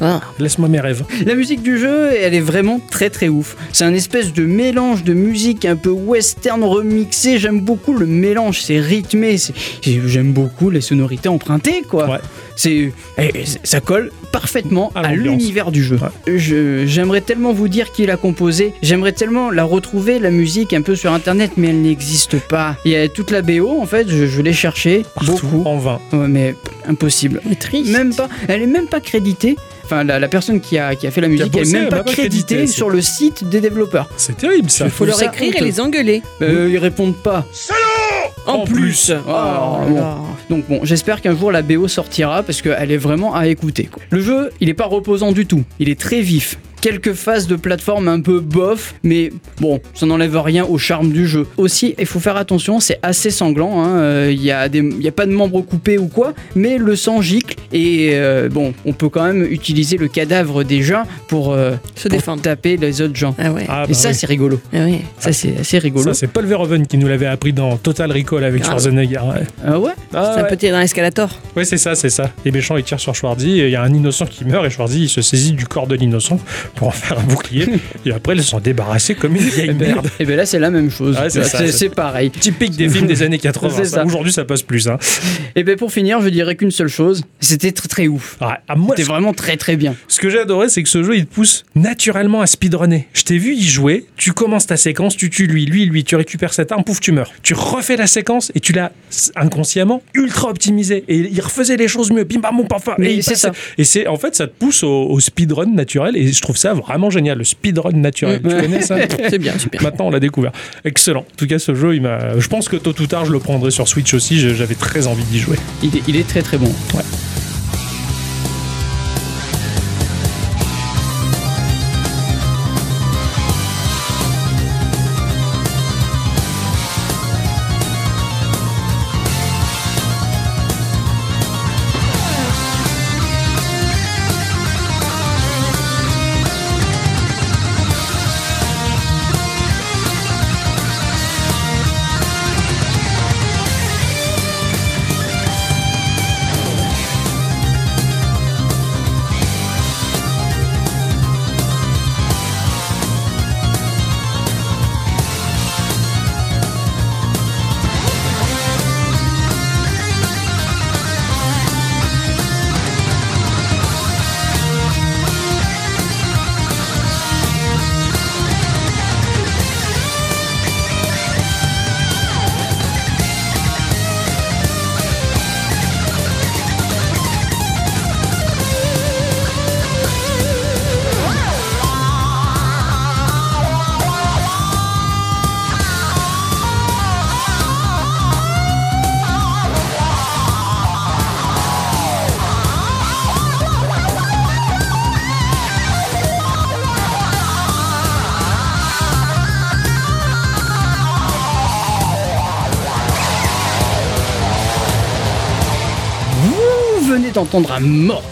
Ah. Laisse-moi mes rêves. La musique du jeu, elle est vraiment très très ouf. C'est un espèce de mélange de musique un peu western remixé. J'aime beaucoup le mélange, c'est rythmé. c'est- J'aime beaucoup les sonorités empruntées, quoi. Ouais. C'est, eh, ça colle parfaitement À l'univers du jeu. Ouais. Je- J'aimerais tellement vous dire qui l'a composé. J'aimerais tellement la retrouver, la musique, un peu sur internet, mais elle n'existe pas. Il y a toute la BO, en fait, je, je l'ai cherché Partout, beaucoup. en vain. Ouais, mais impossible. C'est triste. Même pas, elle est même pas créditée. enfin la, la personne qui a, qui a fait la musique, elle bossé, est même elle pas pas créditée crédité, c'est- sur le site des développeurs. C'est terrible ça. Je Faut leur ça écrire et les engueuler. Euh, ils répondent pas. En plus. Oh, bon. là. Donc bon, j'espère qu'un jour la BO sortira parce qu'elle est vraiment à écouter. quoi. Le jeu, il est pas reposant du tout. Il est très vif. Quelques phases de plateforme un peu bof, mais bon, ça n'enlève rien au charme du jeu. Aussi, il faut faire attention, c'est assez sanglant. hein, euh, Il y, a des- il y a pas de membres coupés ou quoi, mais le sang gicle et euh, bon, on peut quand même utiliser le cadavre des gens pour, euh, Se pour défendre. taper les autres gens. Ah ouais. Ah, et bah ça, oui. c'est rigolo. Ah ouais. Ça, c'est assez rigolo. Ça, c'est Paul Verhoeven qui nous l'avait appris dans Total Recall avec Ah. Schwarzenegger. Ouais, Ah ouais Ah, C'est un ouais. peu tiré dans l'escalator. Ouais, c'est ça, c'est ça. Les méchants, ils tirent sur Schwarzy, il y a un innocent qui meurt, et Schwarzy, il se saisit du corps de l'innocent pour en faire un bouclier. et après, ils s'en débarrasser comme une vieille merde. Et bien là, c'est la même chose. C'est pareil. Typique des films des années 80. C'est ça. ça. Aujourd'hui, ça passe plus. Hein. Et bien pour finir, je dirais qu'une seule chose, c'était très très ouf. Moi, C'était vraiment très très bien. Ce que j'ai adoré, c'est que ce jeu, il te pousse naturellement à speedrunner. Je t'ai vu y jouer, tu commences ta séquence, tu tues lui, lui, lui, tu récupères cette arme, pouf, tu meurs. Tu refais la séquence et tu l'as inconsciemment ultra optimisé. Et il refaisait les choses mieux, bim bam pam. Mais Et c'est ça. Et c'est en fait, ça te pousse au, au speedrun naturel et je trouve ça vraiment génial, le speedrun naturel. Tu connais ça C'est bien, super. Maintenant, on l'a découvert. Excellent. En tout cas, ce jeu, il m'a. Je pense que tôt ou tard, je le prendrai sur Switch aussi. J'avais très envie d'y jouer. Il est, il est très très bon. Vous d'entendre un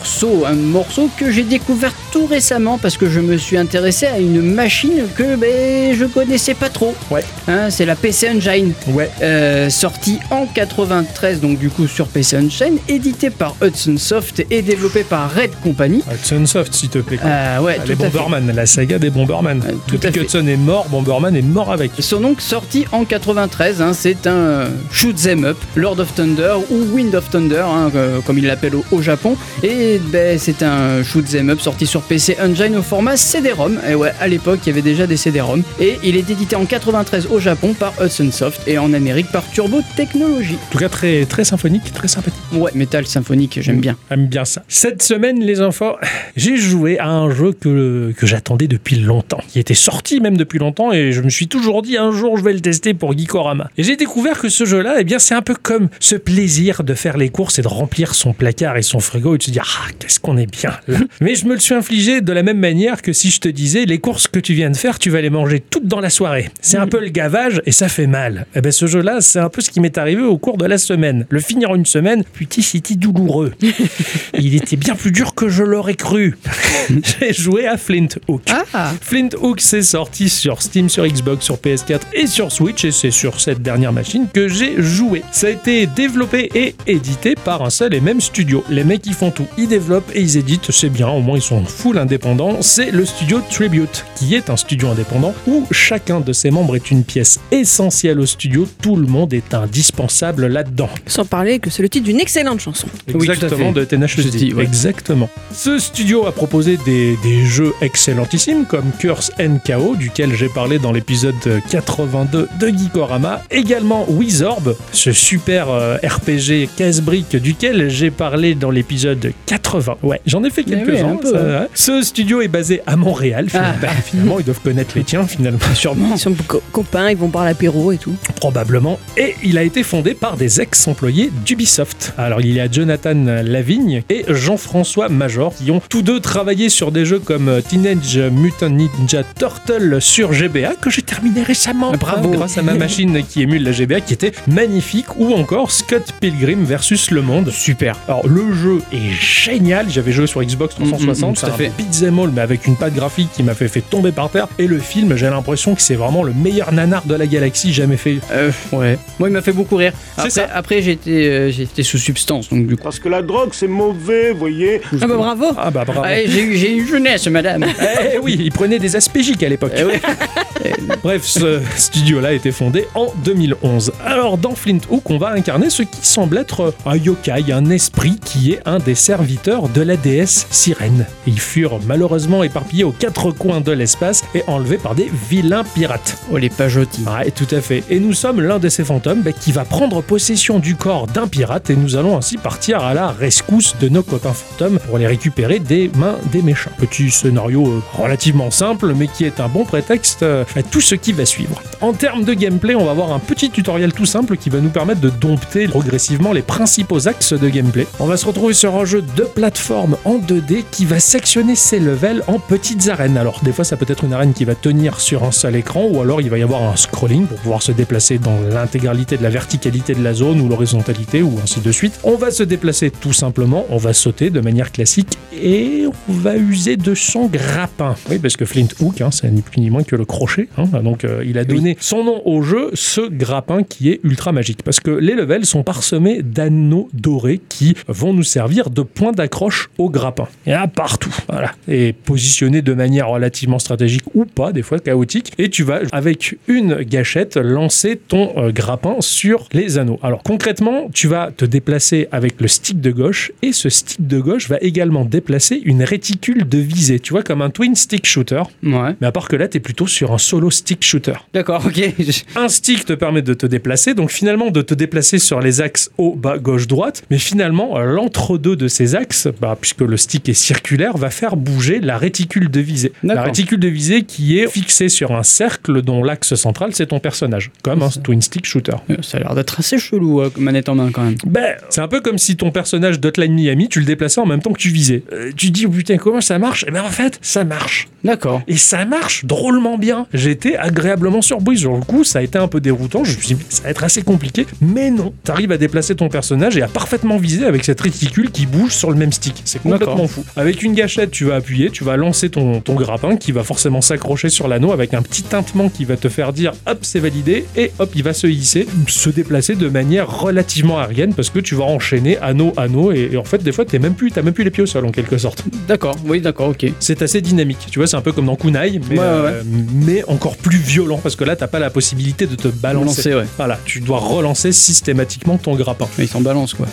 morceau, un morceau que j'ai découvert tout récemment parce que je me suis intéressé à une machine que ben, je connaissais pas trop. Ouais. Hein, c'est la PC Engine. Ouais. Euh, sortie en 93, donc du coup sur PC Engine, édité par Hudson Soft et développé par Red Company. Hudson Soft, s'il te plaît. Euh, ouais, Ah, les fait. Bomberman, la saga des Bomberman. Euh, tout Depuis à que fait. Hudson est mort, Bomberman est mort avec. Ils sont donc sortis en 93. hein, c'est un shoot 'em up, Lord of Thunder ou Wind of Thunder, hein, euh, comme ils l'appellent au, au Japon. Et ben, c'est un shoot 'em up sorti sur PC Engine au format CD-ROM. Et ouais, à l'époque, il y avait déjà des CD-ROM. Et il est édité en 93 au Japon par Hudson Soft et en Amérique par Turbo Technology. En tout cas, très, très symphonique, très sympathique. Ouais, métal symphonique, j'aime bien. J'aime bien ça. Cette semaine, les enfants, j'ai joué à un jeu que, que j'attendais depuis longtemps, qui était sorti même depuis longtemps, et je me suis toujours dit un jour je vais le tester pour Geekorama. Et j'ai découvert que ce jeu-là, eh bien, c'est un peu comme ce plaisir de faire les courses et de remplir son placard et son frigo et de se dire ah qu'est-ce qu'on est bien là. Mais je me le suis infligé de la même manière que si je te disais les courses que tu viens de faire, tu vas les manger toutes dans la soirée. C'est un peu le gavage et ça fait mal. Eh ben ce jeu-là, c'est un peu ce qui m'est arrivé au cours de la semaine. Le finir en une semaine, putain, c'était douloureux. Il était bien plus dur que je l'aurais cru. J'ai joué à Flint Hook. Ah Flint Hook, c'est sorti sur Steam, sur Xbox, sur PS4 et sur Switch, et c'est sur cette dernière machine que j'ai joué. Ça a été développé et édité par un seul et même studio. Les mecs, ils font tout. Ils développent et ils éditent, c'est bien, au moins ils sont full indépendants. C'est le studio Tribute, qui est un studio indépendant où chacun de ses membres est une pièce essentielle au studio. Tout le monde est indispensable là-dedans. Sans parler que c'est le titre d'une excellente chanson. Exactement, de Tenacious D. dis, ouais. Exactement. Ce studio a proposé des, des jeux excellentissimes comme Curse NKO, duquel j'ai parlé dans l'épisode 82 de Geekorama. Également Wizorb, ce super euh, RPG casse-brique duquel j'ai parlé dans l'épisode 80. Ouais, j'en ai fait oui, quelques-uns. ouais. ouais. Ce studio est basé à Montréal. Finalement, Ah. Bah, finalement, ils doivent connaître les tiens, finalement. Sûrement. Ils sont co- copains, ils vont boire l'apéro et tout. Probablement. Et il a été fondé par des ex-employés d'Ubisoft. Alors il y a Jonathan Lavigne et Jean-François Major qui ont tous deux travaillé sur des jeux comme euh, Teenage Mutant Ninja Turtle sur GBA que j'ai terminé récemment. Ah, bravo. hein, grâce à ma machine qui émule la GBA qui était magnifique. Ou encore Scott Pilgrim versus Le Monde. Super. Alors le jeu est génial, j'avais joué sur Xbox Mm, mm, 360, mm, tout à c'est un fait. beat'em all mais avec une patte graphique qui m'a fait, fait tomber par terre et le film j'ai l'impression que c'est vraiment le meilleur nanar de la galaxie jamais fait. Euh, ouais. Moi, il m'a fait beaucoup rire. Après, ça. après j'étais euh, j'étais sous substance, donc du coup. Parce que la drogue, c'est mauvais, voyez. Ah bah bravo Ah bah bravo. J'ai eu, jeunesse, madame. Eh oui, il prenait des aspégiques à l'époque. Eh oui. Bref, ce studio-là a été fondé en 2011. Alors, dans Flint Hook, on va incarner ce qui semble être un yokai, un esprit qui est un des serviteurs de la déesse Sirène. Ils furent malheureusement éparpillés aux quatre coins de l'espace et enlevés par des vilains pirates. Oh, les pajotis. Ouais, tout à fait. Et nous sommes l'un de ces fantômes bah, qui va prendre possession du corps d'un pirate et nous allons ainsi partir à la rescousse de nos copains fantômes pour les récupérer des mains des méchants. Petit scénario euh, relativement simple mais qui est un bon prétexte euh, à tout ce qui va suivre. En termes de gameplay, on va voir un petit tutoriel tout simple qui va nous permettre de dompter progressivement les principaux axes de gameplay. On va se retrouver sur un jeu de plateforme en 2D qui va sectionner ses levels en petites arènes. Alors des fois ça peut être une arène qui va tenir sur un seul écran ou alors il va y avoir un scrolling pour pouvoir se déplacer dans l'intégralité de la verticalité de la zone ou l'horizontalité ou ainsi de suite. On va se déplacer tout simplement, on va sauter de manière classique et on va user de son grappin. Oui parce que Flint Hook, hein, c'est ni plus ni moins que le crochet. hein. donc euh, il a donné son nom au jeu, ce grappin qui est ultra magique parce que les levels sont parsemés d'anneaux dorés qui vont nous servir de point d'accroche au grappin. Il y en a partout, voilà. Et positionné de manière relativement stratégique ou pas, des fois chaotique. Et tu vas, avec une gâchette, lancer ton euh, grappin sur les anneaux. Alors concrètement, tu vas te déplacer avec le stick de gauche et ce stick de gauche va également déplacer une réticule de visée. Tu vois, comme un twin stick shooter. Ouais. Mais à part que là, tu es plutôt sur un solo stick shooter. D'accord, ok. Un stick te permet de te déplacer, donc finalement de te déplacer sur les axes haut, bas, gauche, droite, mais finalement euh, l'entre-deux de ces axes, bah, puisque le stick est circulaire, va faire bouger la réticule de visée. La réticule de visée qui est fixée sur un cercle dont l'axe central c'est ton personnage, comme un twin stick shooter. Euh, Ça a l'air d'être assez chelou, euh, manette en main quand même. Ben, c'est un peu comme si ton personnage d'Hotline Miami, tu le déplaçais en même temps que tu visais. Euh, tu dis, oh, putain, comment ça marche? Eh ben en fait, ça marche. D'accord. Et ça marche drôlement bien. Été agréablement surpris. Sur le coup, ça a été un peu déroutant. Je me suis dit, ça va être assez compliqué. Mais non, tu arrives à déplacer ton personnage et à parfaitement viser avec cette réticule qui bouge sur le même stick. C'est complètement fou. Avec une gâchette, tu vas appuyer, tu vas lancer ton, ton grappin qui va forcément s'accrocher sur l'anneau avec un petit tintement qui va te faire dire, hop, c'est validé. Et hop, il va se hisser, se déplacer de manière relativement aérienne parce que tu vas enchaîner anneau, anneau. Et, et en fait, des fois, t'es même plus, t'as même plus les pieds au sol en quelque sorte. D'accord, oui, d'accord, ok. C'est assez dynamique. Tu vois, c'est un peu comme dans Kunai, mais, Ouais, ouais, euh, mais encore plus violent parce que là, t'as pas la possibilité de te balancer. Lancer. Voilà, tu dois relancer systématiquement ton grappin. Ils s'en balancent, quoi.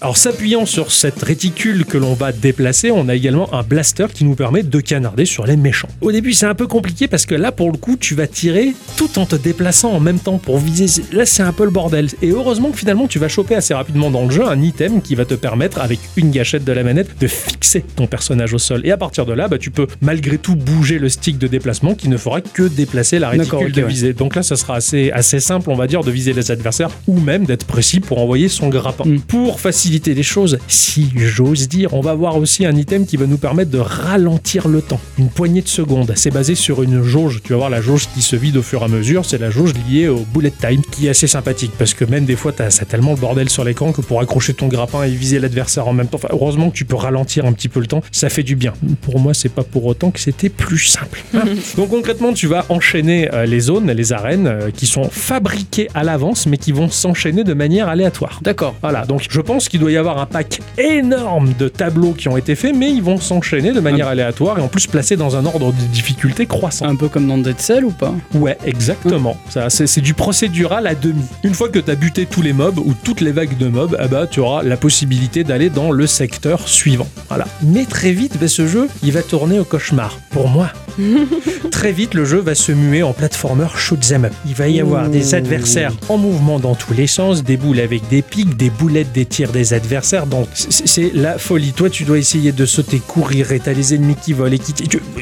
Alors, s'appuyant sur cette réticule que l'on va déplacer, on a également un blaster qui nous permet de canarder sur les méchants. Au début, c'est un peu compliqué parce que là, pour le coup, tu vas tirer tout en te déplaçant en même temps pour viser. Là, c'est un peu le bordel. Et heureusement que finalement, tu vas choper assez rapidement dans le jeu un item qui va te permettre, avec une gâchette de la manette, de fixer ton personnage au sol. Et à partir de là, bah, tu peux malgré tout bouger le stick de déplacement qui ne fera que déplacer la réticule de ouais. visée. Donc là, ça sera assez, assez simple, on va dire, de viser les adversaires ou même d'être précis pour envoyer son grappin. Mm. Pour faciliter les choses, si j'ose dire, on va avoir aussi un item qui va nous permettre de ralentir le temps. Une poignée de secondes. C'est basé sur une jauge. Tu vas voir la jauge qui se vide au fur et à mesure. C'est la jauge liée au bullet time qui est assez sympathique parce que même des fois, t'as tellement le bordel sur l'écran que pour accrocher ton grappin et viser l'adversaire en même temps, enfin, heureusement que tu peux ralentir un petit peu le temps. Ça fait du bien. Pour moi, c'est pas pour autant que c'était plus simple. Donc concrètement, tu vas enchaîner euh, les zones, les arènes euh, qui sont fabriquées à l'avance mais qui vont s'enchaîner de manière aléatoire. D'accord. Voilà, donc je pense qu'il doit y avoir un pack énorme de tableaux qui ont été faits, mais ils vont s'enchaîner de manière aléatoire et en plus placés dans un ordre de difficulté croissant. Un peu comme dans Dead Cell ou pas? Ouais, exactement. Ça, c'est, du procédural à demi. Une fois que tu as buté tous les mobs ou toutes les vagues de mobs, eh ben, tu auras la possibilité d'aller dans le secteur suivant. Voilà. Mais très vite, ben, ce jeu, il va tourner au cauchemar. Pour moi. très vite, le jeu va se muer en platformer shoot 'em up. Il va y avoir des adversaires en mouvement dans tous les sens, des boules avec des pics, des boulettes, des tirs des adversaires. Donc, c'est c'est la folie. Toi, tu dois essayer de sauter, courir, et t'as les ennemis qui volent et qui.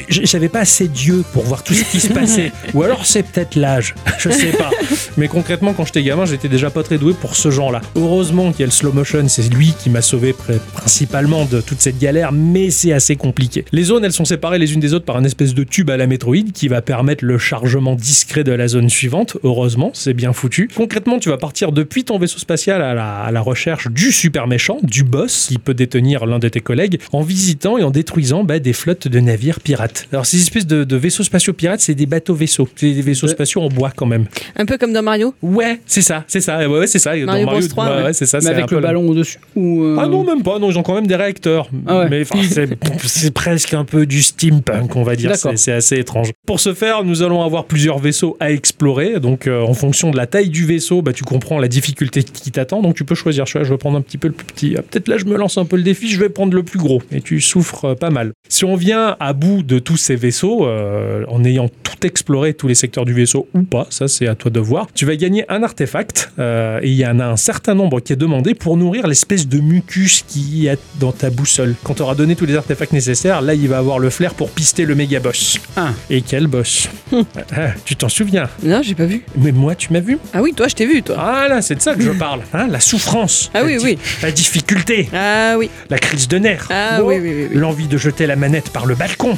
J'avais pas assez d'yeux pour voir tout ce qui se passait. Ou alors, c'est peut-être l'âge. Je sais pas. Mais concrètement, quand j'étais gamin, j'étais déjà pas très doué pour ce genre-là. Heureusement qu'il y a le slow motion, c'est lui qui m'a sauvé pr- principalement de toute cette galère, mais c'est assez compliqué. Les zones, elles sont séparées les unes des autres par un espèce de tube à la Metroid qui va permettre le chargement discret de la zone suivante. Heureusement, c'est bien foutu. Concrètement, tu vas partir depuis ton vaisseau spatial à la, à la recherche du super méchant, du boss, qui peut détenir l'un de tes collègues, en visitant et en détruisant bah, des flottes de navires pirates. Alors, ces espèces de, de vaisseaux spatiaux pirates, c'est des bateaux-vaisseaux. C'est des vaisseaux Ouais. spatiaux en bois quand même. Un peu comme dans Mario. Ouais, c'est ça, c'est ça, ouais, ouais, c'est ça. Dans Mario Bros 3, ouais, ouais. ouais, c'est ça. Mais un avec peu le ballon au-dessus ou, euh, Ah non, même pas. Non, ils ont quand même des réacteurs. Ah ouais. Mais c'est presque un peu du steampunk, on va dire. C'est assez étrange. Pour ce faire, nous allons avoir plusieurs vaisseaux à explorer. Donc, euh, en fonction de la taille du vaisseau, bah, tu comprends la difficulté qui t'attend. Donc, tu peux choisir. Je vais prendre un petit peu le plus petit. Ah, Peut-être là, je me lance un peu le défi. Je vais prendre le plus gros. Et tu souffres euh, pas mal. Si on vient à bout de tous ces vaisseaux, euh, en ayant tout exploré, tous les secteurs du vaisseau ou pas, ça c'est à toi de voir, tu vas gagner un artefact. euh, et il y en a un certain nombre qui est demandé pour nourrir l'espèce de mucus qui a dans ta boussole. Quand tu auras donné tous les artefacts nécessaires, là il va avoir le flair pour pister le méga boss. Ah. Et quel boss Ah, Tu t'en souviens? Non, j'ai pas vu. Mais moi, tu m'as vu? Ah oui, toi, je t'ai vu, toi. Ah là, c'est de ça que je parle. Hein, la souffrance. Ah la oui, oui. La difficulté. Ah oui. La crise de nerfs. Ah oui, oui, oui, oui. L'envie de jeter la manette par le balcon.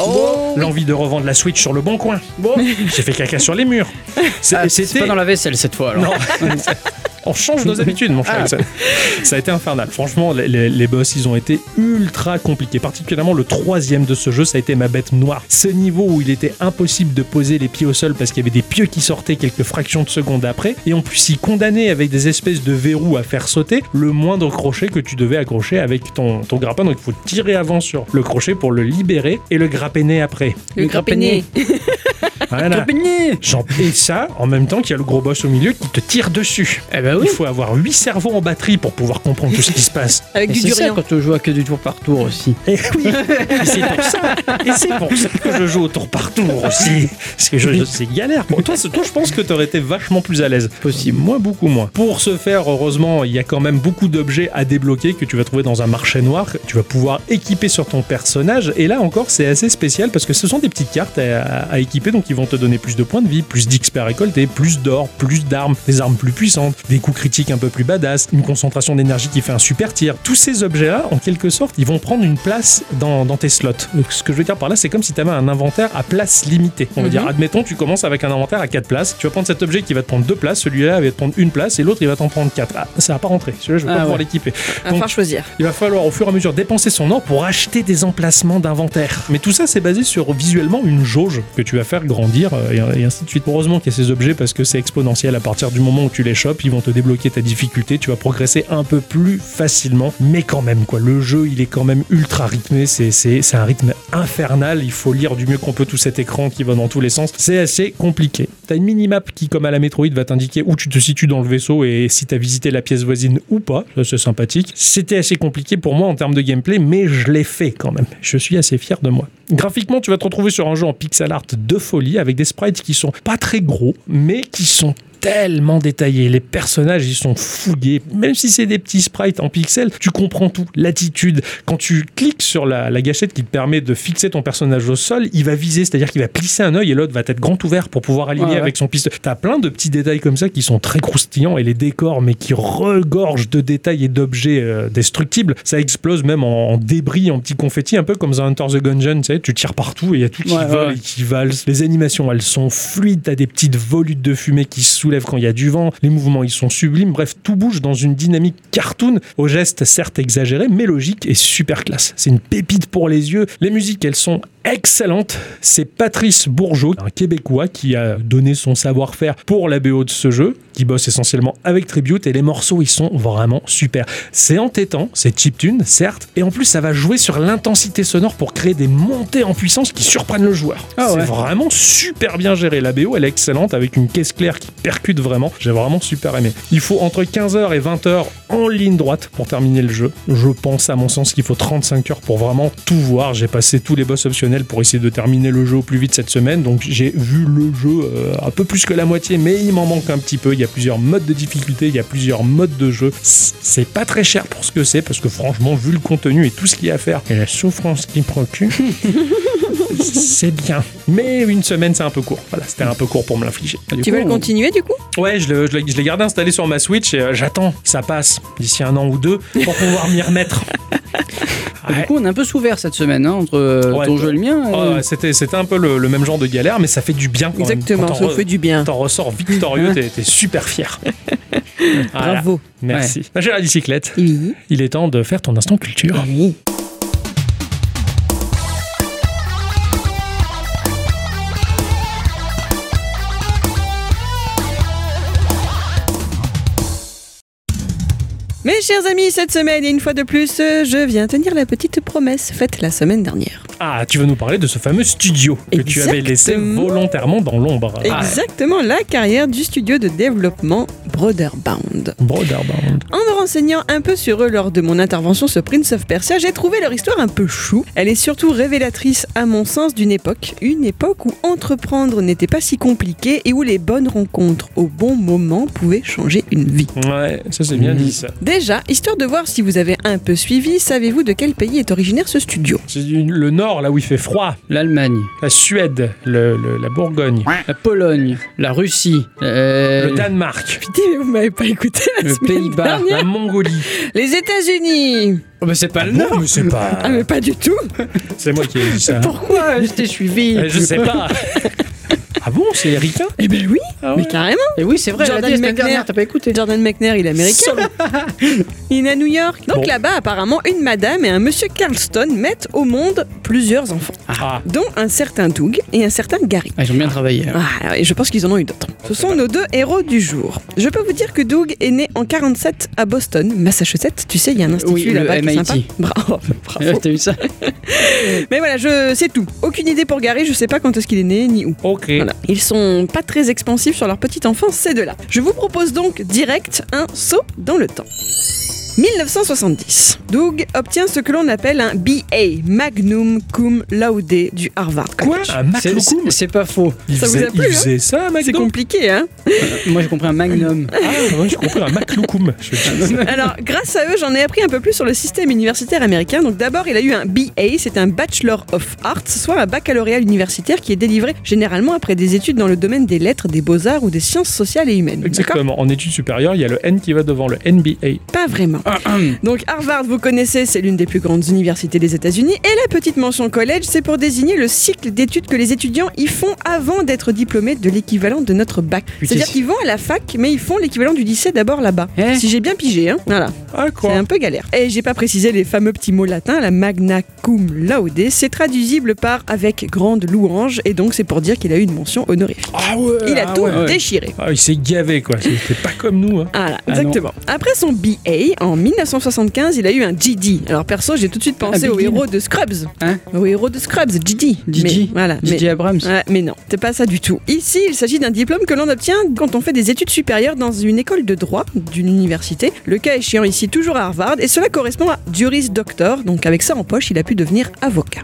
Oh. L'envie de revendre la Switch sur le bon coin. Bon. J'ai fait caca sur les murs. C'est- Ah, pas dans la vaisselle cette fois alors. Non. On change nos habitudes, mon cher. Ah. Ça, ça a été infernal. Franchement, les, les- les boss, ils ont été ultra compliqués. Particulièrement le troisième de ce jeu, ça a été ma bête noire. Ce niveau où il était impossible de poser les pieds au sol parce qu'il y avait des pieux qui sortaient quelques fractions de secondes après. Et en plus, il condamnait avec des espèces de verrous à faire sauter le moindre crochet que tu devais accrocher avec ton, ton grappin. Donc il faut tirer avant sur le crochet pour le libérer et le grappiner après. Le grappené. Voilà. J'en- Et ça, en même temps qu'il y a le gros boss au milieu qui te tire dessus. Eh ben oui. Il faut avoir 8 cerveaux en batterie pour pouvoir comprendre tout ce qui se passe. Avec Et du durian. quand on joue à que du tour par tour aussi. Et oui, et c'est pour ça. Et c'est pour ça que je joue au tour par tour aussi. Parce que je, je- c'est galère. Bon, toi, je pense que tu aurais été vachement plus à l'aise. Possible. Moi, beaucoup moins. Pour ce faire, heureusement, il y a quand même beaucoup d'objets à débloquer que tu vas trouver dans un marché noir. que Tu vas pouvoir équiper sur ton personnage. Et là encore, c'est assez spécial parce que ce sont des petites cartes à, à- à équiper. Donc, ils vont te donner plus de points de vie, plus d'XP à récolter, plus d'or, plus d'armes, des armes plus puissantes, des coups critiques un peu plus badass, une concentration d'énergie qui fait un super tir. Tous ces objets-là, en quelque sorte, ils vont prendre une place dans, dans tes slots. Ce que je veux dire par là, c'est comme si tu avais un inventaire à place limitée. On va dire, admettons, tu commences avec un inventaire à 4 places. Tu vas prendre cet objet qui va te prendre 2 places, celui-là va te prendre une place et l'autre il va t'en prendre 4. Ah, ça va pas rentrer. Celui-là, je vais Ah pas pouvoir l'équiper. À Donc, faire choisir. il va falloir au fur et à mesure dépenser son or pour acheter des emplacements d'inventaire. Mais tout ça, c'est basé sur visuellement une jauge que tu vas faire grandir euh, et, ainsi de suite. Heureusement qu'il y a ces objets parce que c'est exponentiel. À partir du moment où tu les chopes, ils vont te débloquer ta difficulté. Tu vas progresser un peu plus facilement. Mais quand même, quoi. Le jeu, il est quand même ultra rythmé. C'est, un rythme infernal. Il faut lire du mieux qu'on peut tout cet écran qui va dans tous les sens. C'est assez compliqué. T'as une minimap qui, comme à la Metroid, va t'indiquer où tu te situes dans le vaisseau et si t'as visité la pièce voisine ou pas. C'est sympathique. C'était assez compliqué pour moi en termes de gameplay, mais je l'ai fait quand même. Je suis assez fier de moi. Graphiquement, tu vas te retrouver sur un jeu en pixel art de folie avec des sprites qui sont pas très gros, mais qui sont tellement détaillés. Les personnages, ils sont fougués. Même si c'est des petits sprites en pixels, tu comprends tout. L'attitude. Quand tu cliques sur la, la gâchette qui te permet de fixer ton personnage au sol, il va viser, c'est-à-dire qu'il va plisser un œil et l'autre va être grand ouvert pour pouvoir aligner ouais. avec son pistolet. T'as plein de petits détails comme ça qui sont très croustillants et les décors, mais qui regorgent de détails et d'objets euh, destructibles. Ça explose même en, en débris, en petits confettis, un peu comme dans Hunter the Gungeon, tu sais, tu tires partout et il y a tout qui Ouais, vole ouais. et qui valse. Les animations, elles sont fluides, t'as des petites volutes de fumée qui se soulèvent quand il y a du vent, les mouvements, ils sont sublimes, bref, tout bouge dans une dynamique cartoon, aux gestes certes exagérés, mais logiques et super classe. C'est une pépite pour les yeux. Les musiques, elles sont excellente. C'est Patrice Bourgeot, un Québécois qui a donné son savoir-faire pour la BO de ce jeu, qui bosse essentiellement avec Tribute et les morceaux ils sont vraiment super. C'est entêtant, c'est chiptune certes, et en plus ça va jouer sur l'intensité sonore pour créer des montées en puissance qui surprennent le joueur. Ah c'est vraiment super bien géré. La BO elle est excellente avec une caisse claire qui percute vraiment. J'ai vraiment super aimé. Il faut entre 15h et 20h en ligne droite pour terminer le jeu. Je pense à mon sens qu'il faut 35 heures pour vraiment tout voir. J'ai passé tous les boss optionnels pour essayer de terminer le jeu au plus vite cette semaine. Donc j'ai vu le jeu euh, un peu plus que la moitié, mais il m'en manque un petit peu. Il y a plusieurs modes de difficulté, il y a plusieurs modes de jeu. C'est pas très cher pour ce que c'est, parce que franchement, vu le contenu et tout ce qu'il y a à faire, et la souffrance qu'il procure, c'est bien. Mais une semaine, c'est un peu court. Voilà, c'était un peu court pour me l'infliger. Du Tu coup, veux le on- continuer du coup Ouais, je l'ai- je l'ai gardé installé sur ma Switch et euh, j'attends que ça passe d'ici un an ou deux pour pouvoir m'y remettre. Du coup, on est un peu souvert cette semaine hein, entre euh, Ouais, ton jeu et le mien. Euh. ouais, c'était, c'était un peu le, le même genre de galère, mais ça fait du bien quand Exactement, même. Quand ça re- fait du bien. T'en ressors victorieux, t'es, t'es super fier. Voilà. Bravo. Merci. Ma chère bicyclette, Oui. il est temps de faire ton instant culture. Oui. Chers amis, cette semaine, et une fois de plus, je viens tenir la petite promesse faite la semaine dernière. Ah, tu veux nous parler de ce fameux studio que tu avais laissé volontairement dans l'ombre. Ah, Exactement la carrière du studio de développement Brotherbound. Brotherbound. En me renseignant un peu sur eux lors de mon intervention sur Prince of Persia, j'ai trouvé leur histoire un peu chou. Elle est surtout révélatrice, à mon sens, d'une époque. Une époque où entreprendre n'était pas si compliqué et où les bonnes rencontres au bon moment pouvaient changer une vie. Ouais, ça c'est bien Mhm. dit ça. Déjà, histoire de voir si vous avez un peu suivi, savez-vous de quel pays est originaire ce studio C'est du- le nord, là où il fait froid. L'Allemagne, La Suède, le- le- la Bourgogne, la Pologne, la Russie, euh, le Danemark, Putain, mais vous m'avez pas écouté la Le Pays-Bas. la Mongolie. Les États-Unis Oh, bah, c'est pas le Ah bon, nord. mais c'est pas. Ah mais pas du tout C'est moi qui ai dit ça. Pourquoi je t'ai suivi Euh, Je sais pas. ah bon, c'est ricain Eh ben oui, Ah mais carrément Et oui, c'est vrai, Jordan McNair. t'as pas écouté. Jordan McNair, il est américain. il est à New York. Donc Bon. là-bas, apparemment, une madame et un monsieur Carlston mettent au monde plusieurs enfants, Ah, dont un certain Doug et un certain Gary. Ah, ils ont bien travaillé. alors. Ah, et je pense qu'ils en ont eu d'autres. Ce sont nos deux héros du jour. Je peux vous dire que Doug est né en 47 à Boston, Massachusetts. Tu sais, il y a un institut Oui, là-bas qui est sympa. Bravo, bravo. T'as vu ça Mais voilà, je c'est tout. Aucune idée pour Gary, je sais pas quand est-ce qu'il est né ni où. ok. Voilà. Ils sont pas très expansifs sur leur petite enfance, ces deux-là. Je vous propose donc direct un saut dans le temps. 1970. Doug obtient ce que l'on appelle un BA, Magnum Cum Laude du Harvard Quoi College. Un C'est- Macloukoum C'est c'est pas faux. Il Ça vous faisait, a plu, il hein ça, C'est compliqué, hein Moi, j'ai compris un magnum. Ah, ouais, j'ai compris un dis- Alors, grâce à eux, j'en ai appris un peu plus sur le système universitaire américain. Donc, d'abord, il a eu un BA, c'est un Bachelor of Arts, soit un baccalauréat universitaire qui est délivré généralement après des études dans le domaine des lettres, des beaux-arts ou des sciences sociales et humaines. Exactement. En études supérieures, il y a le N qui va devant le NBA. Pas vraiment. Donc Harvard, vous connaissez, c'est l'une des plus grandes universités des États-Unis. Et la petite mention college, c'est pour désigner le cycle d'études que les étudiants y font avant d'être diplômés de l'équivalent de notre bac. C'est-à-dire c'est- qu'ils vont à la fac, mais ils font l'équivalent du lycée d'abord là-bas. Eh Si j'ai bien pigé, hein. Voilà. Ah, C'est un peu galère. Et j'ai pas précisé les fameux petits mots latins, la magna cum laude. C'est traduisible par avec grande louange, et donc c'est pour dire qu'il a eu une mention honorifique. Ah ouais Il a ah tout ouais. déchiré. Ah, il s'est gavé, quoi. C'était pas comme nous, hein. Voilà, Ah exactement. Après son BA, en 1975, il a eu un GD. Alors perso, j'ai tout de suite pensé Ah, au Big héros de Scrubs. Hein Au héros de Scrubs, GD. Mais, voilà. Mais, Abrams. Ouais, mais non, c'est pas ça du tout. Ici, il s'agit d'un diplôme que l'on obtient quand on fait des études supérieures dans une école de droit d'une université. Le cas échéant ici toujours à Harvard, et cela correspond à Juris Doctor. Donc avec ça en poche, il a pu devenir avocat.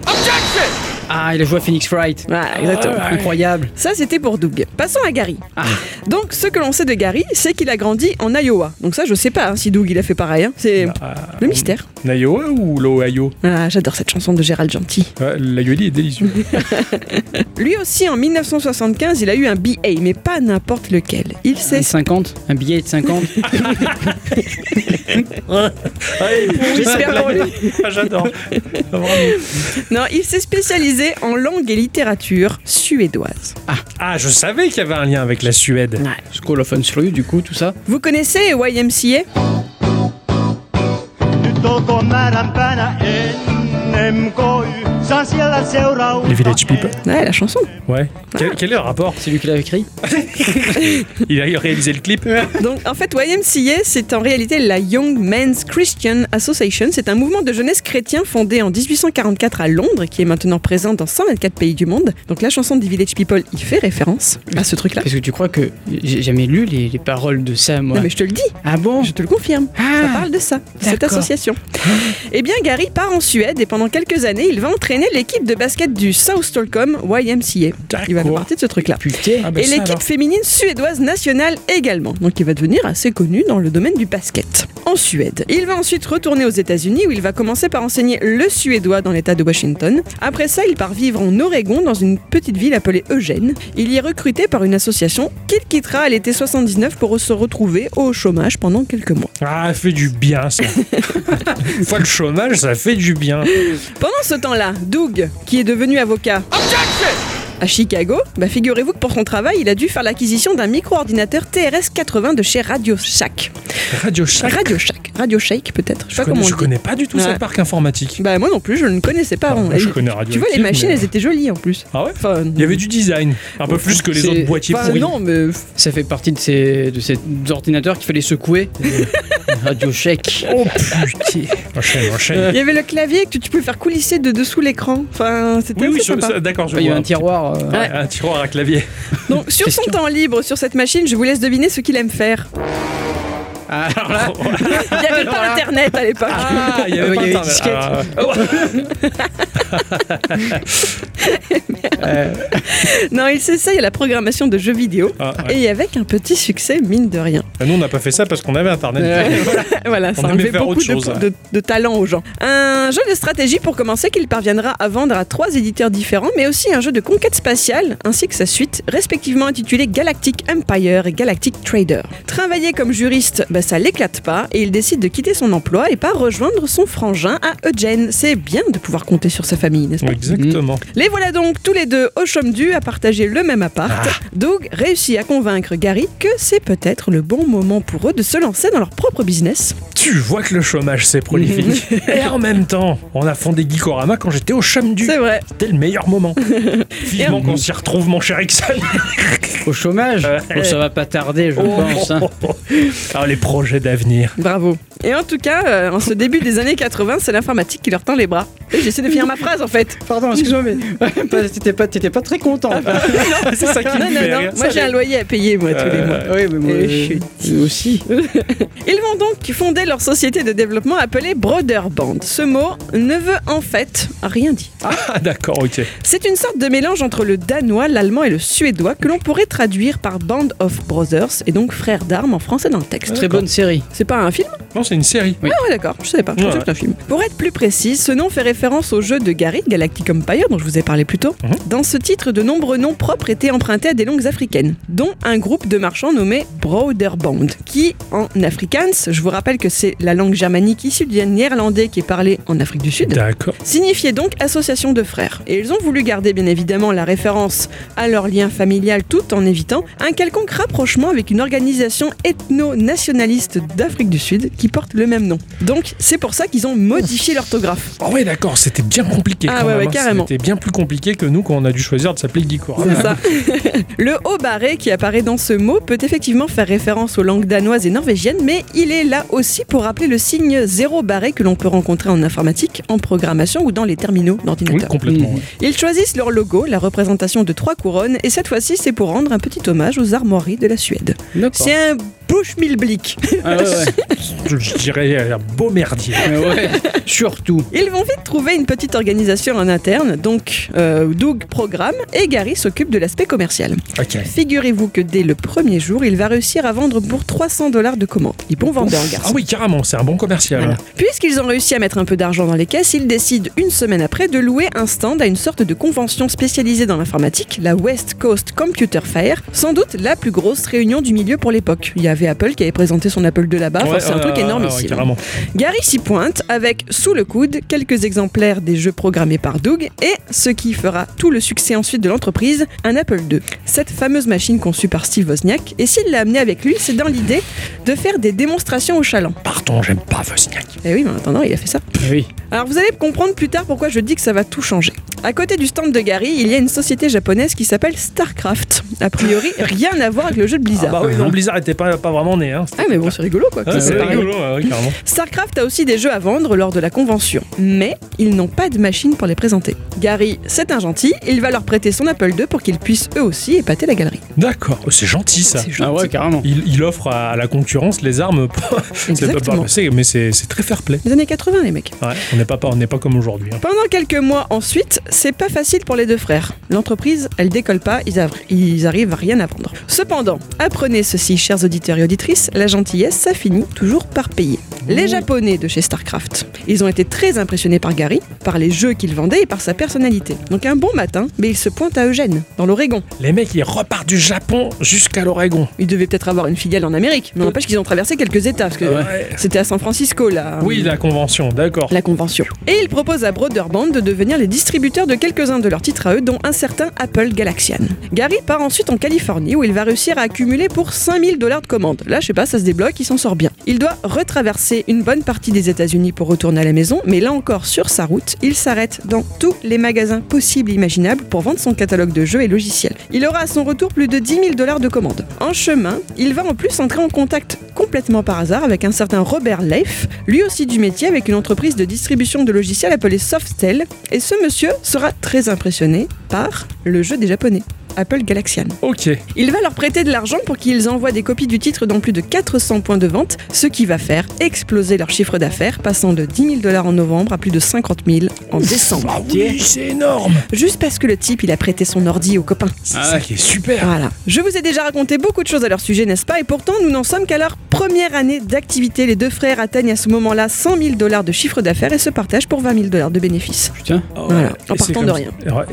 Ah, il a joué à Phoenix Wright. Voilà, exactement. Incroyable. Ça, c'était pour Doug. Passons à Gary. Ah. Donc, ce que l'on sait de Gary, c'est qu'il a grandi en Iowa. Donc ça, je sais pas hein, si Doug il a fait pareil. hein. C'est Ah, le mystère. L'Iowa ou l'Ohio? Ah, j'adore cette chanson de Gérald Gentil. ouais, L'Aioli est délicieux. Lui aussi, en 1975, il a eu un BA, mais pas n'importe lequel. Il s'est 50 Un billet de 50 J'espère pour lui. Ah, J'adore. Vraiment. Non, il s'est spécialisé en langue et littérature suédoise. Ah, je savais qu'il y avait un lien avec la Suède. School of Unstru, du coup, tout ça. Vous connaissez YMCA Les Village People. Ouais, la chanson. Ouais. Quel, quel est le rapport C'est lui qui l'a écrit Il a réalisé le clip Donc en fait, YMCA, c'est en réalité la Young Men's Christian Association. C'est un mouvement de jeunesse chrétien fondé en 1844 à Londres, qui est maintenant présent dans 124 pays du monde. Donc la chanson des Village People, il fait référence à ce truc-là. Parce que tu crois que j'ai jamais lu les, les paroles de ça, moi Non mais je te le dis, Ah bon je te le confirme. Ça Ah, parle de ça, de cette association. Eh bien, Gary part en Suède et pendant quelques années, il va entraîner l'équipe de basket du South Stockholm YMCA. Il va faire partie de ce truc-là. Ah bah et l'équipe féminine suédoise nationale également. Donc il va devenir assez connu dans le domaine du basket. En Suède. Il va ensuite retourner aux États-Unis où il va commencer par enseigner le suédois dans l'État de Washington. Après ça, il part vivre en Oregon dans une petite ville appelée Eugène. Il y est recruté par une association qu'il quittera à l'été 79 pour se retrouver au chômage pendant quelques mois. Ah, fait du bien ça. Une fois le chômage, ça fait du bien. Pendant ce temps-là, Doug, qui est devenu avocat à Chicago, bah figurez-vous que pour son travail, il a dû faire l'acquisition d'un micro-ordinateur TRS-80 de chez Radio Shack. Radio Shack. Radio Shack. Radio Shake peut-être. Je Je sais pas connais, comment je connais pas du tout Ouais. cette marque informatique. Bah moi non plus, je ne connaissais pas. Ah, moi, je connais Radio Tu vois, les machines, mais- elles étaient jolies en plus. Ah ouais? Enfin, Il y avait du design, un peu plus que les autres boîtiers Enfin, pourris. non, mais Ça fait partie de ces, de ces ordinateurs qu'il fallait secouer. Radio Shack. Oh putain Enchaîne, enchaîne. il y avait le clavier que tu, peux faire coulisser de dessous l'écran. Enfin, c'était Oui, oui, sympa. d'accord, je Il y vois. avait un tiroir. Euh, Ouais, un tiroir à clavier. Donc, sur son temps libre, sur cette machine, je vous laisse deviner ce qu'il aime faire. Ah, alors là, Il n'y avait pas Internet à l'époque. Ah, il y Ah, avait il y pas avait Internet. Ah, Non, il s'essaye à la programmation de jeux vidéo. ah, ouais. Et avec un petit succès, mine de rien. Ah, Nous, on n'a pas fait ça parce qu'on avait Internet. voilà, On ça enlevait beaucoup chose, de, ouais. de- de talent aux gens. Un jeu de stratégie pour commencer qu'il parviendra à vendre à trois éditeurs différents, mais aussi un jeu de conquête spatiale, ainsi que sa suite, respectivement intitulée Galactic Empire et Galactic Trader. Travailler comme juriste, bah, ça l'éclate pas, et il décide de quitter son emploi et part rejoindre son frangin à Eugene. C'est bien de pouvoir compter sur sa famille, n'est-ce pas? Exactement. les voilà donc tous les deux au chôme dû à partager le même appart. Doug réussit à convaincre Gary que c'est peut-être le bon moment pour eux de se lancer dans leur propre business. Tu vois que le chômage, c'est prolifique. Et en même temps, on a fondé Geekorama quand j'étais au chum du. C'est vrai. C'était le meilleur moment. Vivement qu'on s'y retrouve, mon cher Ixon. au chômage? Ouais. Oh, ça va pas tarder, je Oh, pense. hein. Ah, les projets d'avenir. Bravo. Et en tout cas, euh, en ce début des années 80, c'est l'informatique qui leur tend les bras. Et J'essaie de finir ma phrase en fait. Pardon, excuse-moi, mais pas- t'étais pas, t'étais pas très content. c'est ça qui Non, me non, fait non. rire. Moi j'ai un loyer à payer moi tous les Euh, mois. oui, mais moi Et je suis- euh, aussi. Ils vont donc fonder leur société de développement appelée Broderband. Ce mot ne veut en fait rien dire. Ah, d'accord, ok. C'est une sorte de mélange entre le danois, l'allemand et le suédois que l'on pourrait traduire par Band of Brothers et donc frères d'armes en français dans le texte. Très bonne série. C'est pas un film? Non, c'est une série. Oui. Ah ouais d'accord, je savais pas, je pensais Ouais. que c'était un film. Pour être plus précis, ce nom fait référence au jeu de Gary, Galactic Empire, dont je vous ai parlé plus tôt. Mhm. Dans ce titre, de nombreux noms propres étaient empruntés à des langues africaines, dont un groupe de marchands nommé Broderband, qui en afrikaans, je vous rappelle que c'est la langue germanique issue du néerlandais qui est parlée en Afrique du Sud, D'accord. signifiait donc association de frères. Et ils ont voulu garder bien évidemment la référence à leur lien familial tout en évitant un quelconque rapprochement avec une organisation d'Afrique du Sud qui porte le même nom. Donc c'est pour ça qu'ils ont modifié l'orthographe. Oh ouais, d'accord, c'était bien compliqué Ah quand ouais, même. ouais, hein. carrément. C'était bien plus compliqué que nous quand on a dû choisir de s'appeler Geekorama. C'est ça. le haut barré qui apparaît dans ce mot peut effectivement faire référence aux langues danoises et norvégiennes, mais il est là aussi pour rappeler le signe zéro barré que l'on peut rencontrer en informatique, en programmation ou dans les terminaux Oui, d'ordinateur. complètement. Mhm. ouais. Ils choisissent leur logo, la représentation de trois couronnes, et cette fois-ci, c'est pour rendre un petit hommage aux armoiries de la Suède. C'est un bushmilblick. Ah ouais, ouais. Je, je dirais un beau merdier. Ouais, surtout. Ils vont vite trouver une petite organisation en interne, donc euh, Doug programme et Gary s'occupe de l'aspect commercial. Figurez-vous que dès le premier jour, il va réussir à vendre pour 300 dollars de commande. Il est bon vendeur, garçon. Ah oui, carrément, c'est un bon commercial. Voilà. Puisqu'ils ont réussi à mettre un peu d'argent dans les caisses, ils décident une semaine après de louer un stand à une sorte de convention spécialisée dans l'informatique, la West Coast Computer Fair, sans doute la plus grosse réunion du milieu pour l'époque. Il y avait avait Apple qui avait présenté son Apple II là-bas. Enfin, c'est un truc énorme ici. carrément. Gary s'y pointe avec sous le coude quelques exemplaires des jeux programmés par Doug et ce qui fera tout le succès ensuite de l'entreprise, un Apple II. Cette fameuse machine conçue par Steve Wozniak, et s'il l'a amené avec lui, c'est dans l'idée de faire des démonstrations au chaland. Pardon, j'aime pas Wozniak. Et oui, mais en attendant, il a fait ça. Oui. Alors vous allez comprendre plus tard pourquoi je dis que ça va tout changer. À côté du stand de Gary, il y a une société japonaise qui s'appelle StarCraft. A priori, rien à voir avec le jeu de Ah Blizzard. bah oui, non, Blizzard était pas, pas vraiment né. Hein. Ah mais bon, c'est rigolo quoi. Ah, c'est rigolo, ouais, carrément. StarCraft a aussi des jeux à vendre lors de la convention, mais ils n'ont pas de machine pour les présenter. Gary, c'est un gentil, il va leur prêter son Apple II pour qu'ils puissent eux aussi épater la galerie. D'accord, Oh, c'est gentil ça. C'est Ah gentil. ouais, carrément. Il, il offre à, la concurrence les armes. pour- c'est pas- Exactement. pas- mais c'est c'est très fair play. Les années 80 les mecs. Ouais, on n'est pas, pas- on n'est pas comme aujourd'hui. hein. Pendant quelques mois ensuite, c'est pas facile pour les deux frères. L'entreprise, elle décolle pas, ils, av- ils arrivent à rien à vendre. Cependant, apprenez ceci, chers auditeurs et auditrices, la gentillesse, ça finit toujours par payer. Les Japonais de chez StarCraft, ils ont été très impressionnés par Gary, par les jeux qu'il vendait et par sa personnalité. Donc un bon matin, mais ils se pointent à Eugène, dans l'Oregon. Les mecs, ils repartent du Japon jusqu'à l'Oregon. Ils devaient peut-être avoir une filiale en Amérique, mais n'empêche qu'ils ont traversé quelques États, parce que Ouais. c'était à San Francisco, là. Oui, la convention, d'accord. la convention. Et ils proposent à Broderband de devenir les distributeurs de quelques-uns de leurs titres à eux, dont un certain Apple Galaxian. Gary part ensuite en Californie où il va réussir à accumuler pour 5000 dollars de commandes. Là, je sais pas, ça se débloque, il s'en sort bien. Il doit retraverser une bonne partie des États-Unis pour retourner à la maison, mais là encore, sur sa route, il s'arrête dans tous les magasins possibles et imaginables pour vendre son catalogue de jeux et logiciels. Il aura à son retour plus de 10 000 dollars de commandes. En chemin, il va en plus entrer en contact complètement par hasard avec un certain Robert Leif, lui aussi du métier avec une entreprise de distribution de logiciels appelée Softel, et ce monsieur sera très impressionné par le jeu des japonais. Apple Galaxian. Ok. Il va leur prêter de l'argent pour qu'ils envoient des copies du titre dans plus de 400 points de vente, ce qui va faire exploser leur chiffre d'affaires, passant de 10 000 dollars en novembre à plus de 50 000 en décembre. Ah oui, c'est énorme. Juste parce que le type, il a prêté son ordi aux copains. C'est Ah qui est super. Voilà. Je vous ai déjà raconté beaucoup de choses à leur sujet, n'est-ce pas? Et pourtant, nous n'en sommes qu'à leur première année d'activité. Les deux frères atteignent à ce moment-là 100 000 dollars de chiffre d'affaires et se partagent pour 20 000 dollars de bénéfices. Putain. Voilà, en Et partant de rien.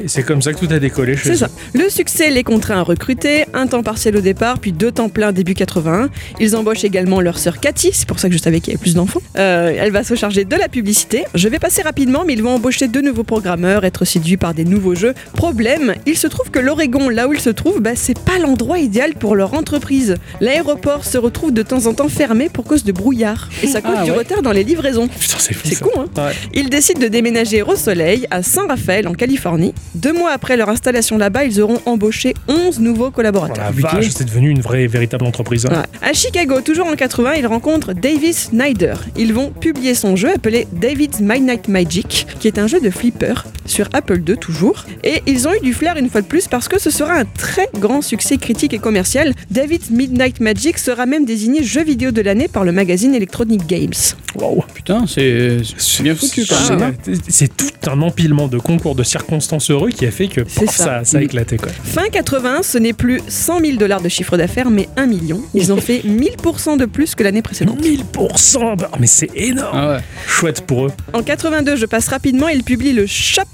C'est comme ça que tout a décollé C'est ça. Le succès les contraint à recruter, un temps partiel au départ, puis deux temps pleins début 81. Ils embauchent également leur sœur Cathy, c'est pour ça que je savais qu'il y avait plus d'enfants. Euh, elle va se charger de la publicité. Je vais passer rapidement, mais ils vont embaucher de nouveaux programmeurs, être séduits par des nouveaux jeux. Problème, il se trouve que l'Oregon, là où ils se trouvent, bah, c'est pas l'endroit idéal pour leur entreprise. L'aéroport se retrouve de temps en temps fermé pour cause de brouillard. Et ça cause Ah du ouais. retard dans les livraisons. C'est. C'est con, hein Ouais. ils décident de déménager au soleil, à San Rafael, en Californie. Deux mois après leur installation là-bas, ils auront embauché 11 nouveaux Oh collaborateurs. la Compliqué. vache, c'est devenu une vraie, véritable entreprise. hein. Ouais. À Chicago, toujours en 80, ils rencontrent Davis Snyder. Ils vont publier son jeu appelé David's Midnight Magic, qui est un jeu de flipper sur Apple II toujours. Et ils ont eu du flair une fois de plus parce que ce sera un très grand succès critique et commercial. David's Midnight Magic sera même désigné jeu vidéo de l'année par le magazine Electronic Games. Wow. Putain, c'est c'est bien foutu quand C'est- même. C'est tout un empilement de concours de circonstances heureux qui a fait que ça. ça. ça a éclaté. Quoi. Fin 80, ce n'est plus 100 000 dollars de chiffre d'affaires, mais 1 million. Ils ont fait 1000% de plus que l'année précédente. 1000% bah, Mais c'est énorme Ah ouais. Chouette pour eux. En 82, je passe rapidement, ils publient le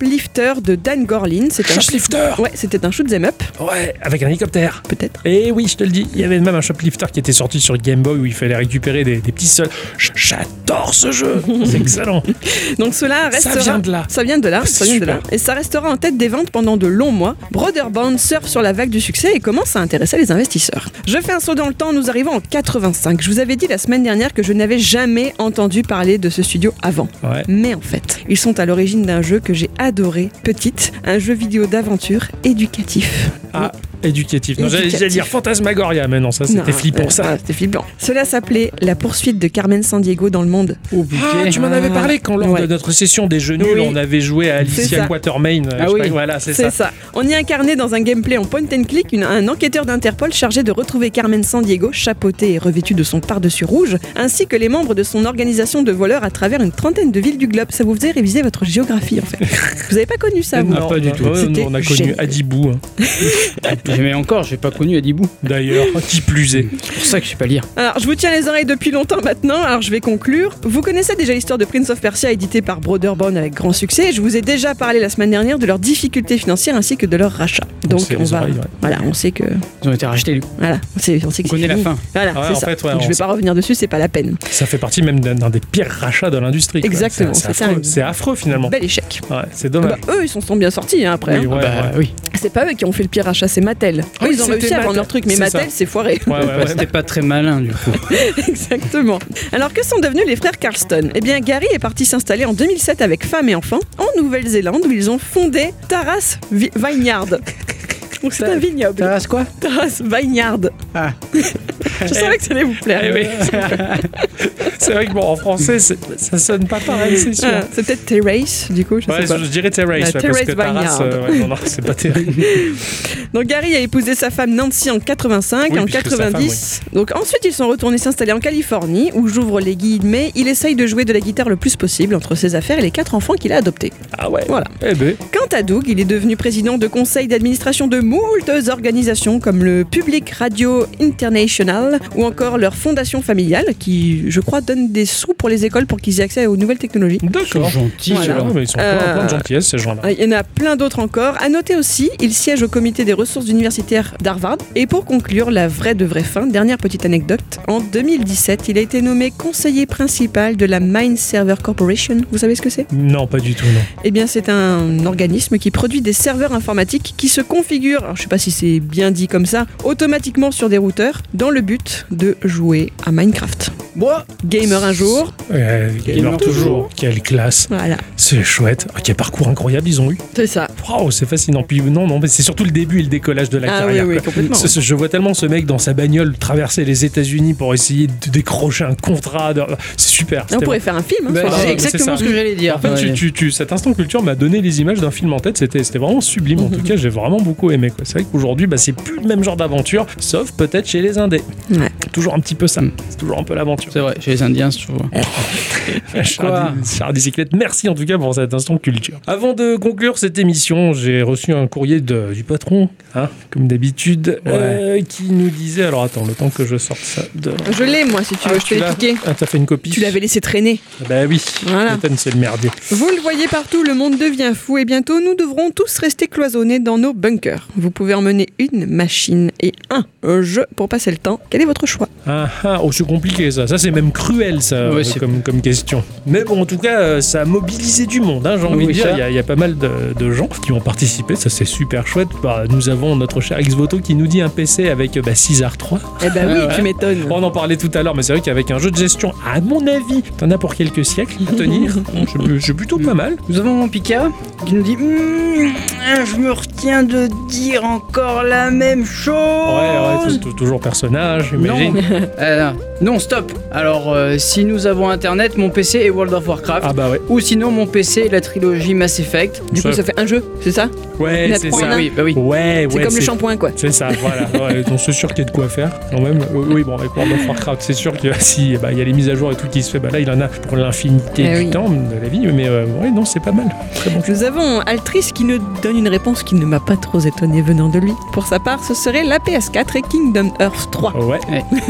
Shoplifter de Dan Gorlin. C'est un Shoplifter Ouais, c'était un shoot 'em up, Ouais, avec un hélicoptère. peut-être. Et oui, je te le dis, il y avait même un shoplifter qui était sorti sur Game Boy où il fallait récupérer des, des petits sols. J'adore ce jeu C'est excellent Donc cela Ça restera. vient de là. Ça vient de là, ça vient de là. Et ça restera en tête des ventes pendant de longs mois. Brotherband surfe sur la vague du succès et commence à intéresser les investisseurs. Je fais un saut dans le temps, nous arrivons en 85. Je vous avais dit la semaine dernière que je n'avais jamais entendu parler de ce studio avant. Ouais. Mais en fait, ils sont à l'origine d'un jeu que j'ai adoré, petite, un jeu vidéo d'aventure éducatif. Ah, éducatif. Non, J'allais Éducatif. j'allais dire Fantasmagoria, mais non, ça c'était Non, flippant euh, ça. voilà, C'était flippant. Cela s'appelait La poursuite de Carmen Sandiego dans le monde. Oh Ah, tu m'en avais parlé quand lors Ouais. de notre session des Oui. on avait joué à C'est Alicia ça. Quatermain. euh, Ah je sais oui. pas, voilà, c'est ça. ça. On y incarnait dans un gameplay en point and click une- un enquêteur d'Interpol chargé de retrouver Carmen Sandiego, chapeauté et revêtu de son par-dessus rouge, ainsi que les membres de son organisation de voleurs à travers une trentaine de villes du globe. Ça vous faisait réviser votre géographie en fait. vous avez pas connu ça, vous Ah, pas du tout. Ouais, C'était nous, on a connu génial. Adibou. hein. Mais encore, j'ai pas connu Adibou. D'ailleurs, qui plus est. C'est pour ça que je sais pas lire. Alors, je vous tiens les oreilles depuis longtemps maintenant, alors je vais conclure. Vous connaissez déjà l'histoire de Prince of Persia édité par Broderbond avec grand succès. Je vous ai déjà parlé la semaine dernière de leurs difficultés financières ainsi que de leur rachat. Donc, on va. oreilles, ouais. Voilà, on sait que. Ils ont été rachetés, coup. Voilà, on sait, on sait que On connaît la fini. fin. Voilà, Ouais, c'est en ça. fait, ouais, Donc, je vais sait. pas revenir dessus, c'est pas la peine. Ça fait partie même d'un des pires rachats de l'industrie. Exactement, C'est- affreux, c'est affreux finalement. Bel échec. Ouais, c'est Bah, dommage. eux, ils s'en sont bien sortis hein, après. Oui, hein. ouais, bah ouais. oui. C'est pas eux qui ont fait le pire achat, c'est Mattel. Ah oui, ils ont réussi à vendre leur truc, mais Mattel, ça. c'est foiré. Ouais, ouais, ouais. C'était pas très malin, du coup. Exactement. Alors que sont devenus les frères Carlston? Eh bien, Gary est parti s'installer en 2007 avec femme et enfants en Nouvelle-Zélande où ils ont fondé Taras Vi- Vineyard. C'est un vignoble. Taras quoi? Taras Vineyard. Ah. Je savais que ça allait vous plaire. Eh oui. c'est vrai que bon, en français, ça sonne pas pareil, c'est sûr. Ah, c'est peut-être Terrace, du coup, je Ouais, sais pas. je, je dirais Terrace, Ah, ouais, parce que Taras, euh, ouais, non, non, c'est pas terrible. Donc Gary a épousé sa femme Nancy en 85, Oui, en puisque sa femme, 90. Donc ensuite ils sont retournés s'installer en Californie où j'ouvre les guillemets, il essaye de jouer de la guitare le plus possible entre ses affaires et les quatre enfants qu'il a adoptés. Ah ouais. Voilà. Eh ben, Quant à Doug, il est devenu président de conseil d'administration de moultes organisations comme le Public Radio International ou encore leur fondation familiale qui, je crois, donne des sous pour les écoles pour qu'ils aient accès aux nouvelles technologies. d'accord. Gentil, Voilà. mais ils sont Euh, plein de gentillesse, ces gens-là. Il y en a plein d'autres encore. À noter aussi, il siège au comité des ressources universitaires d'Harvard. Et pour conclure, la vraie de vraie fin, dernière petite anecdote. En 2017, il a été nommé conseiller principal de la Mind Server Corporation. Vous savez ce que c'est? Non, pas du tout, non. Eh bien, c'est un organisme qui produit des serveurs informatiques qui se configurent, alors je sais pas si c'est bien dit comme ça, automatiquement sur des routeurs dans le but de jouer à Minecraft. Moi, Gamer un jour, Euh, gamer toujours. Quelle classe. voilà, C'est chouette. Ah, quel parcours incroyable ils ont eu. c'est ça. Waouh, c'est fascinant. Puis non, non, mais c'est surtout le début et le décollage de la Ah carrière. oui, quoi. complètement. Ce- ce- je vois tellement ce mec dans sa bagnole traverser les États-Unis pour essayer de décrocher un contrat. de- C'est super. On pourrait faire un film. hein, bah, c'est exactement ça. ce que j'allais dire. En fait, tu- Ouais. tu- tu- cet instant culture m'a donné les images d'un film en tête. C'était c'était vraiment sublime. En tout cas, j'ai vraiment beaucoup aimé. C'est vrai qu'aujourd'hui, bah, c'est plus le même genre d'aventure, sauf peut-être chez les Indés. Ouais. Toujours un petit peu ça. Mm. C'est toujours un peu l'aventure. C'est vrai, chez les Indiens, c'est toujours. Char Char bicyclette, merci en tout cas pour cet instant culture. Avant de conclure cette émission, j'ai reçu un courrier de- du patron, hein, comme d'habitude, euh, qui nous disait. Alors attends, le temps que je sorte ça de. Je l'ai, moi, si tu Ah, veux, je tu te l'ai l'as piqué. Ah, t'as fait une copie Tu l'avais laissé traîner. Bah oui, Voilà. C'est le merdier. Vous le voyez partout, le monde devient fou et bientôt nous devrons tous rester cloisonnés dans nos bunkers. Vous pouvez emmener une machine et un jeu pour passer le temps. Quel est votre choix? Ah, ah, oh, c'est compliqué ça. Ça, c'est même cruel ça, Ouais, euh, comme, comme question. Mais bon, en tout cas, euh, ça a mobilisé du monde, hein, j'ai envie Oui, de dire. Il y, a- il y a pas mal de, de gens qui ont participé. Ça, c'est super chouette. Bah, nous avons notre cher Xvoto qui nous dit un PC avec euh, bah, 6R3. Eh ben oui, Ouais, tu m'étonnes. On en parlait tout à l'heure, mais c'est vrai qu'avec un jeu de gestion, à mon avis, t'en as pour quelques siècles à tenir. C'est- plutôt pas mal. Nous avons mon Pika qui nous dit Hmm, Je me retiens de dire encore la même chose. Ouais, ouais, toujours personnage, Non. j'imagine. Euh, non, stop. Alors, euh, si nous avons internet, mon PC est World of Warcraft. Ah bah ouais. Ou sinon, mon PC est la trilogie Mass Effect. Du coup, ça fait un jeu, c'est ça Ouais, c'est ça. oui, bah oui. Ouais, C'est ouais. comme le shampoing, quoi. C'est ça, voilà. Ouais, donc c'est sûr qu'il y a de quoi faire quand même. Oui, bon, avec World of Warcraft, c'est sûr que si bah, il y a les mises à jour et tout qui se fait, bah là il en a pour l'infinité Eh du oui. temps de la vie. Mais euh, ouais, non, c'est pas mal. Très bon. Nous avons Altrice qui nous donne une réponse qui ne m'a pas trop étonnée venant de lui. Pour sa part, ce serait la PS4 et Kingdom Hearts 3. Ouais,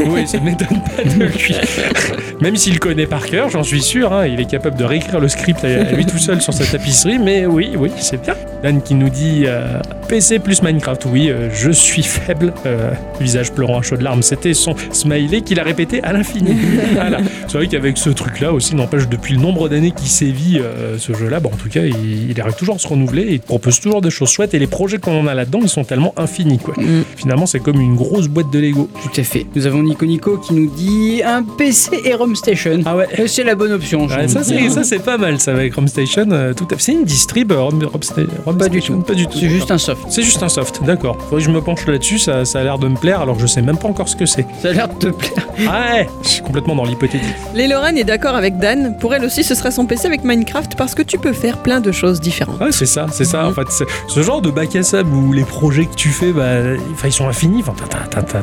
oui, ça m'étonne pas de lui. Même s'il connaît par cœur, j'en suis sûr, hein, il est capable de réécrire le script à lui tout seul sur sa tapisserie, mais oui, oui, c'est bien. Dan qui nous dit euh, PC plus Minecraft, oui, euh, je suis faible. Euh, visage pleurant à chaud de larmes, c'était son smiley qu'il a répété à l'infini. Voilà. C'est vrai qu'avec ce truc-là aussi, n'empêche, depuis le nombre d'années qu'il sévit ce jeu-là, bon, en tout cas, il, il arrive toujours à se renouveler et il propose toujours des choses chouettes et les projets qu'on a là-dedans, ils sont tellement infinis, quoi. Mm. Finalement, c'est comme une grosse boîte de Lego. Tout à fait. Nous avons Nico Nico qui nous dit un PC et ROM Station. Ah ouais. Et c'est la bonne option. Ouais, ça, de c'est, dire. ça c'est pas mal ça avec Rom Station. euh, tout à fait. C'est une distrib euh, Rom, Rom Rom Pas du tout. Pas du tout. C'est juste un soft. C'est juste un soft, d'accord. Faudrait que je me penche là-dessus, ça, ça a l'air de me plaire alors que je sais même pas encore ce que c'est. Ça a l'air de te plaire. Ah ouais, je suis complètement dans l'hypothétique. Les Lorraine est d'accord avec Dan. Pour elle aussi, ce sera son PC avec Minecraft parce que tu peux faire plein de choses différentes. Ouais, c'est ça, c'est ça. En fait, c'est- ce genre de bac à sable où les projets que tu fais, bah, ils sont infinis. Enfin,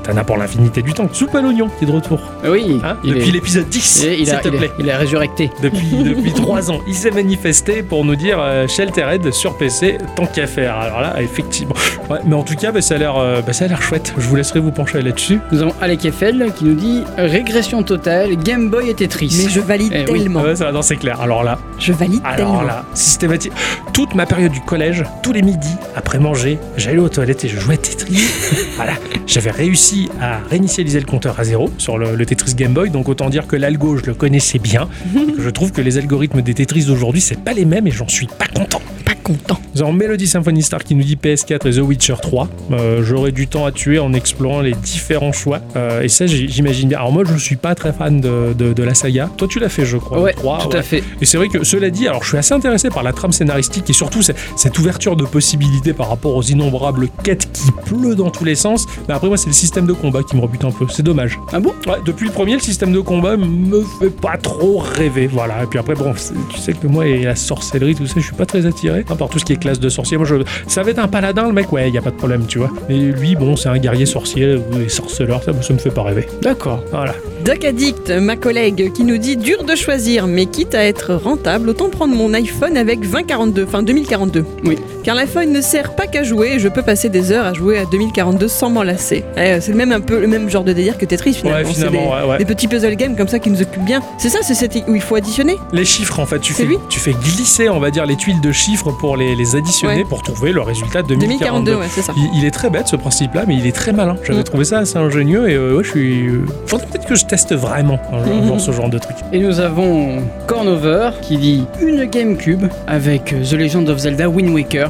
t'en as pour l'infinité du temps. Soupe à l'oignon qui est de retour. Ah Oui. Hein il Depuis est- l'épisode 10, il, s'il a, te plaît. il est résurrecté. Depuis, depuis 3 ans, il s'est manifesté pour nous dire euh, Sheltered sur PC, tant qu'à faire. Alors là, effectivement. Ouais, mais en tout cas, bah, ça a l'air euh, bah, ça a l'air chouette. Je vous laisserai vous pencher là-dessus. Nous avons Alec Eiffel qui nous dit régression totale, Game Boy et Tetris. Mais je valide Eh oui. tellement. Ouais, ça, non, c'est clair. Alors là, Je valide alors tellement. là, systématique. Toute ma période du collège, tous les midis, après manger, j'allais aux toilettes et je jouais à Tetris. voilà. J'avais réussi à réinitialiser le compteur à zéro sur le, le Tetris Game Boy, donc autant dire que l'algo, je le connaissais bien. que je trouve que les algorithmes des Tetris d'aujourd'hui, c'est pas les mêmes et j'en suis pas content. Pas content. Nous avons Melody Symphony Star qui nous dit PS4 et The Witcher 3. Euh, J'aurais du temps à tuer en explorant les différents choix. Euh, et ça, j'imagine bien. Alors moi, je suis pas très fan de, de- de la saga. Toi, tu l'as fait, je crois. Ouais, le 3, tout ouais. à fait. Et c'est vrai que cela dit, alors je suis assez intéressé par la trame scénaristique et surtout cette ouverture de possibilités par rapport aux innombrables quêtes qui pleut dans tous les sens. Mais après moi c'est le système de combat qui me rebute un peu. C'est dommage. Ah bon? Ouais, depuis le premier, le système de combat me fait pas trop rêver. Voilà. Et puis après bon, tu sais que moi et la sorcellerie tout ça, je suis pas très attiré hein, par tout ce qui est classe de sorcier. Moi je, ça va être un paladin le mec, ouais, y a pas de problème, tu vois. Mais lui bon, c'est un guerrier sorcier ou des sorceleurs, ça, ça me fait pas rêver. D'accord. Voilà. Doc Addict, ma collègue, qui nous dit dur de choisir, mais quitte à être rentable, autant prendre mon iPhone avec 2042, enfin 2042. Oui. Car l'iPhone ne sert pas qu'à jouer et je peux passer des heures à jouer à 2042 sans m'en lasser. Eh, c'est le même un peu le même genre de délire que Tetris finalement. Ouais, finalement, des, ouais, ouais. des petits puzzle games comme ça qui nous occupent bien. C'est ça, c'est où il faut additionner Les chiffres, en fait, tu fais, tu fais glisser, on va dire, les tuiles de chiffres pour les, les additionner pour trouver le résultat de 2042. 2042, ouais, c'est ça. Il, il est très bête ce principe-là, mais il est très malin. J'avais Mm. trouvé ça assez ingénieux et euh, ouais, je suis. euh, Faudrait peut-être que je vraiment un Mhm. ce genre de truc. Et nous avons Cornover qui dit une GameCube avec The Legend of Zelda Wind Waker.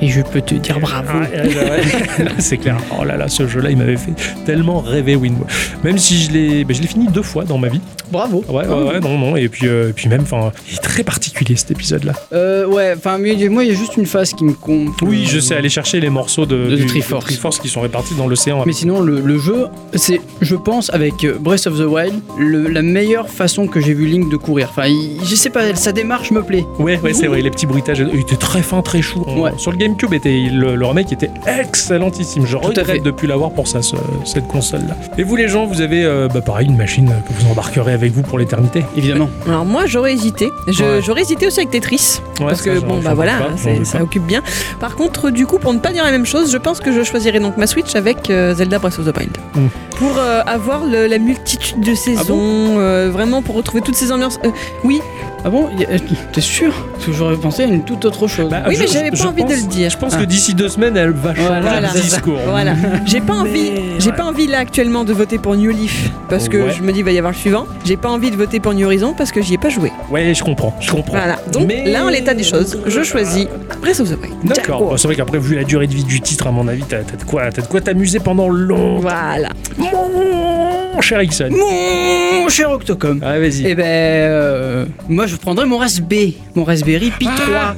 Et je peux te dire bravo. Ah, ouais. c'est clair. Oh là là, ce jeu-là, il m'avait fait tellement rêver Wind. Même si je l'ai, ben, je l'ai fini deux fois dans ma vie. Bravo. Ouais, ouais, ouais, non, non. Et puis, euh, et puis même, enfin, il est très particulier cet épisode-là. Euh, ouais, enfin, moi, il y a juste une phase qui me compte. Oui, je sais aller chercher les morceaux de, De du- Triforce. Triforce qui sont répartis dans l'océan. Mais sinon, le, le jeu, c'est, je pense, avec euh, Breath of the Wild, le- la meilleure façon que j'ai vu Link de courir. Enfin, il- je sais pas, sa démarche me plaît. Ouais, ouais, c'est vrai, les petits bruitages. Il était très fin, très chou. On- Ouais. Sur le GameCube, était, le, le remake était excellentissime. Je à regrette fait. de plus l'avoir pour ça, ce- cette console-là. Et vous, les gens, vous avez, euh, bah, pareil, une machine que vous embarquerez avec vous pour l'éternité. Évidemment. Alors moi j'aurais hésité. Ouais. J'aurais hésité aussi avec Tetris. Ouais, parce que bon bah voilà, pas, ça occupe bien. Par contre du coup pour ne pas dire la même chose, je pense que je choisirais donc ma Switch avec euh, Zelda Breath of the Wild. Mm. Pour euh, avoir le- la multitude de saisons, euh, vraiment pour retrouver toutes ces ambiances. Euh, oui, Ah bon a- T'es sûr? Parce que j'aurais pensé à une toute autre chose. Bah, oui je- mais j'avais pas envie pense- de le dire. Je pense Ah. que d'ici deux semaines, elle va changer Voilà, de discours. Voilà, j'ai pas envie, j'ai ouais. pas envie là actuellement de voter pour New Leaf parce que Ouais. je me dis il va y avoir le suivant. J'ai pas envie de voter pour New Horizon parce que j'y ai pas joué. Ouais, je comprends, je comprends. Voilà. Donc Mais- là en l'état des choses, je choisis Breath of the Wild. D'accord. C'est vrai qu'après, vu la durée de vie du titre, à mon avis, t'as t'as de quoi t'as de quoi t'amuser pendant longtemps. Voilà. Mon cher Ixon. Mon cher Octocom. Ah, vas-y. Eh ben, euh, moi je prendrais mon Raspberry, mon Raspberry Pi 3 Ah.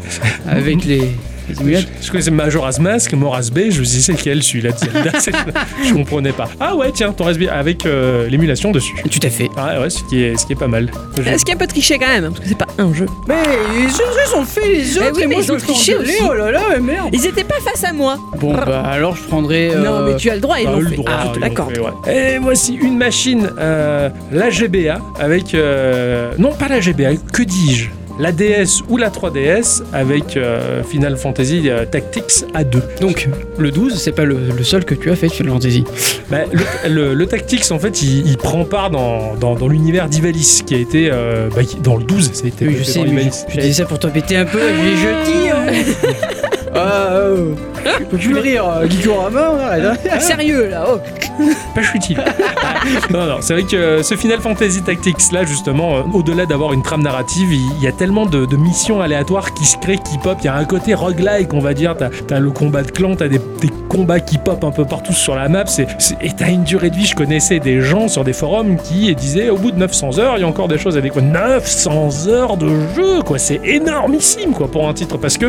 avec les Je, connaissais Majora's Mask, Moraz B, je me disais c'est lequel celui-là de Zelda? Je comprenais pas. Ah ouais, tiens, ton Raspberry avec euh, l'émulation dessus. Tout à fait. Ah ouais, ce qui est, ce qui est pas mal. Je- Est-ce qu'il y a un peu triché quand même Parce que c'est pas un jeu. Mais ils, ils ont fait les autres Eh oui, et mais moi ils je ont me fais triché engueuler, aussi. Oh là là, mais merde. Ils étaient pas face à moi. Bon bah alors je prendrais. Non, euh, mais tu as le droit, ils Ah, l'ont le fait. droit, Ah, je te ils l'ont l'accorde. fait, ouais. Et voici une machine, euh, la GBA, avec... euh, non, pas la GBA, que dis-je? La DS ou la 3DS avec euh, Final Fantasy euh, Tactics A2. Donc le 12, c'est pas le, le seul que tu as fait Final Fantasy. Bah, le, le- le Tactics, en fait, il, il prend part dans, dans, dans l'univers d'Ivalice, qui a été euh, bah, dans le 12, ça a été Oui, je sais, mais Ivalice. je disais ça pour t'embêter un peu. J'ai jeté. hein. Ah, euh, je peux plus rire, euh, Gikorama. Sérieux là, oh. Pas utile. non, non, c'est vrai que euh, ce Final Fantasy Tactics là, justement, euh, au-delà d'avoir une trame narrative, il y, a tellement de, de missions aléatoires qui se créent, qui pop. Il y a un côté roguelike, on va dire. T'as as le combat de clan, t'as des, des combats qui pop un peu partout sur la map. Et t'as une durée de vie. Je connaissais des gens sur des forums qui disaient au bout de 900 heures, il y a encore des choses à découvrir. 900 heures de jeu, quoi. C'est énormissime, quoi, pour un titre. Parce que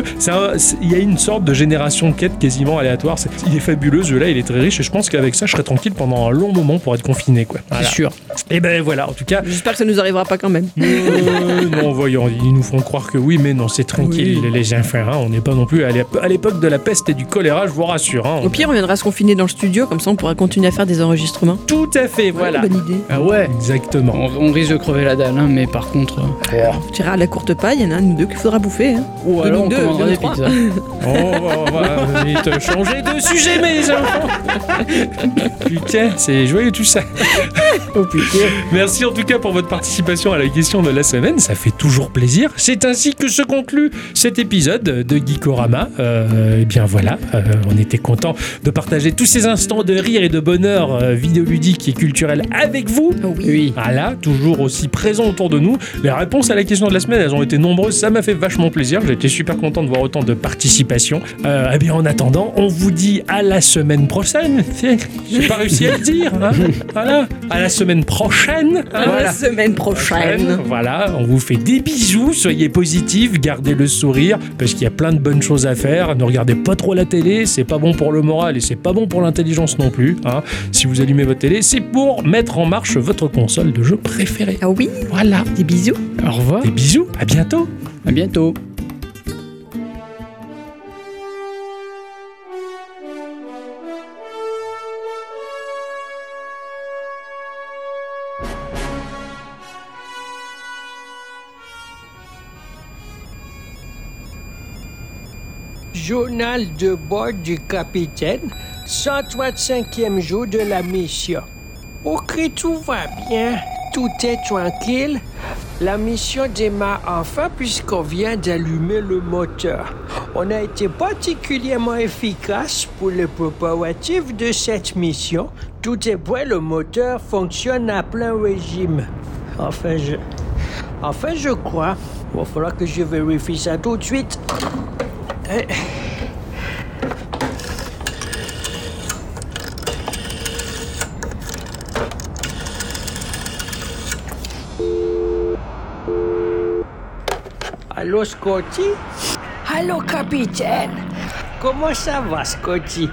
il y a une sorte de génération de quêtes quasiment aléatoire. C'est- Il est fabuleux, ce jeu-là, il est très riche. Et je pense qu'avec ça, je serais tranquille pendant un long moment pour être confiné, quoi. Voilà. C'est sûr. Et ben voilà, en tout cas. J'espère que ça nous arrivera pas quand même. euh, non, voyons, ils nous font croire que oui, mais non, c'est tranquille, Oui. les enfants. hein. on n'est pas non plus à l'ép- à l'époque de la peste et du choléra, je vous rassure. hein. Au pire, on viendra se confiner dans le studio, comme ça on pourra continuer à faire des enregistrements. Tout à fait, voilà. Ouais, bonne idée. Ah ouais. Exactement. On, on risque de crever la dalle, hein, mais par contre. euh, Tu iras à la courte paille, il y en a un ou deux qu'il faudra bouffer. hein. Ou alors nous on deux, commandera de des pizzas. Oh, oh, oh, vite changer de sujet, mes enfants. Putain, c'est joyeux tout ça. Oh putain. Merci en tout cas pour votre participation à la question de la semaine, ça fait toujours plaisir. C'est ainsi que se conclut cet épisode de Geekorama. Euh, et bien voilà, euh, on était content de partager tous ces instants de rire et de bonheur euh, vidéoludique et culturel avec vous. Oui. Voilà, toujours aussi présent autour de nous. Les réponses à la question de la semaine, elles ont été nombreuses, ça m'a fait vachement plaisir. Été super content de voir autant de participation. Euh, eh bien en attendant, on vous dit à la semaine prochaine. J'ai pas réussi à le dire. hein. Voilà, à la semaine prochaine. À Voilà. la semaine prochaine. Voilà, on vous fait des bisous, soyez positifs, gardez le sourire, parce qu'il y a plein de bonnes choses à faire. Ne regardez pas trop la télé, c'est pas bon pour le moral et c'est pas bon pour l'intelligence non plus. hein. Si vous allumez votre télé, c'est pour mettre en marche votre console de jeu préférée. Ah oui, Voilà, des bisous. Au revoir. des bisous, à bientôt À bientôt. Journal de bord du capitaine, 135e jour de la mission. Ok, tout va bien, tout est tranquille. La mission démarre enfin puisqu'on vient d'allumer le moteur. On a été particulièrement efficace pour le préparatif de cette mission. Tout est prêt, le moteur fonctionne à plein régime. Enfin, je... Enfin, je crois. Il va falloir que je vérifie ça tout de suite. Eh. Allô, Scotty? Allô, capitaine. Comment ça va, Scotty?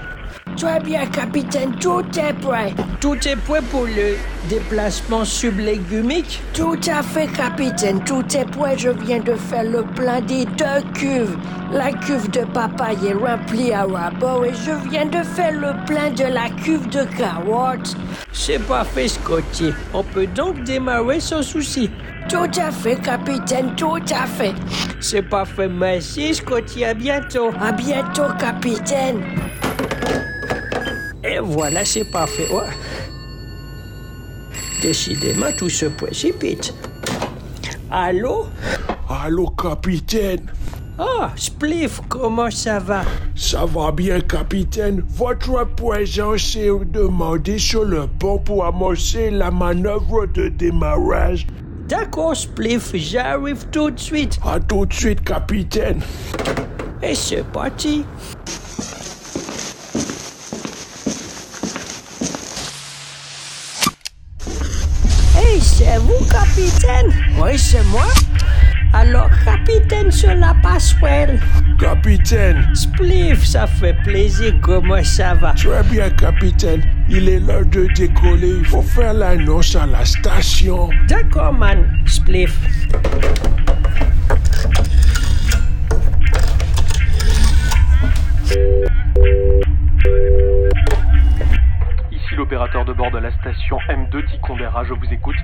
Très bien, capitaine. Tout est prêt. Tout est prêt pour le déplacement sublégumique? Tout à fait, capitaine. Tout est prêt. Je viens de faire le plein des deux cuves. La cuve de papaye est remplie à rabord et je viens de faire le plein de la cuve de carottes. C'est parfait, Scotty. On peut donc démarrer sans souci. Tout à fait, capitaine, tout à fait. C'est parfait, merci, Scotty. À bientôt. À bientôt, capitaine. Et voilà, c'est parfait. Décidément, tout se précipite. Allô? Allô, capitaine? Ah, Spliff, comment ça va? Ça va bien, capitaine Votre présence est demandée sur le pont pour amorcer la manœuvre de démarrage. D'accord, Spliff, j'arrive tout de suite. À tout de suite, capitaine. Et c'est parti. Hey, c'est vous, capitaine? Oui, c'est moi. Alors, capitaine sur la passerelle. Capitaine, Spliff, ça fait plaisir. Comment ça va? très bien, capitaine. Il est l'heure de décoller. Il faut faire l'annonce à la station. D'accord, man. Spliff. Ici l'opérateur de bord de la station M2 Ticondera, je vous écoute.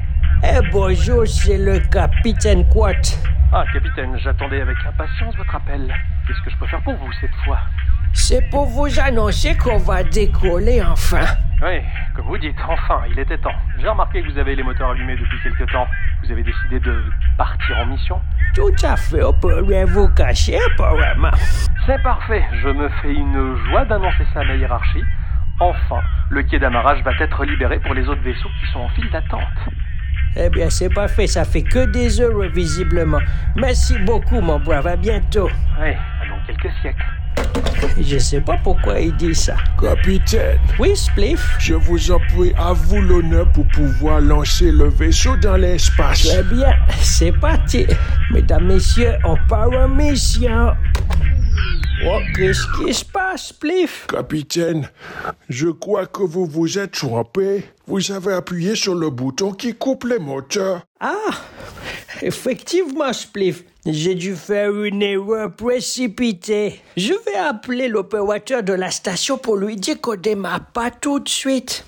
Eh, bonjour, c'est le capitaine Quat. Ah, capitaine, j'attendais avec impatience votre appel. Qu'est-ce que je peux faire pour vous cette fois? C'est pour vous annoncer qu'on va décoller enfin. Oui, comme vous dites, enfin, il était temps. J'ai remarqué que vous avez les moteurs allumés depuis quelque temps. Vous avez décidé de partir en mission? Tout à fait, on peut rien vous cacher apparemment. C'est parfait, je me fais une joie d'annoncer ça à la hiérarchie. Enfin, le quai d'amarrage va être libéré pour les autres vaisseaux qui sont en file d'attente. Eh bien, c'est parfait, ça fait que des heures visiblement. Merci beaucoup, mon brave, à bientôt. Oui, dans quelques siècles. Je sais pas pourquoi il dit ça. Capitaine, Oui, Spliff? je vous en prie, à vous l'honneur pour pouvoir lancer le vaisseau dans l'espace. Très bien, c'est parti. Mesdames, messieurs, on part en mission. Oh, qu'est-ce qui se passe, Spliff? Capitaine, je crois que vous vous êtes trompé. Vous avez appuyé sur le bouton qui coupe les moteurs. Ah, effectivement, Spliff. J'ai dû faire une erreur précipitée. Je vais appeler l'opérateur de la station pour lui dire qu'on démarre pas tout de suite.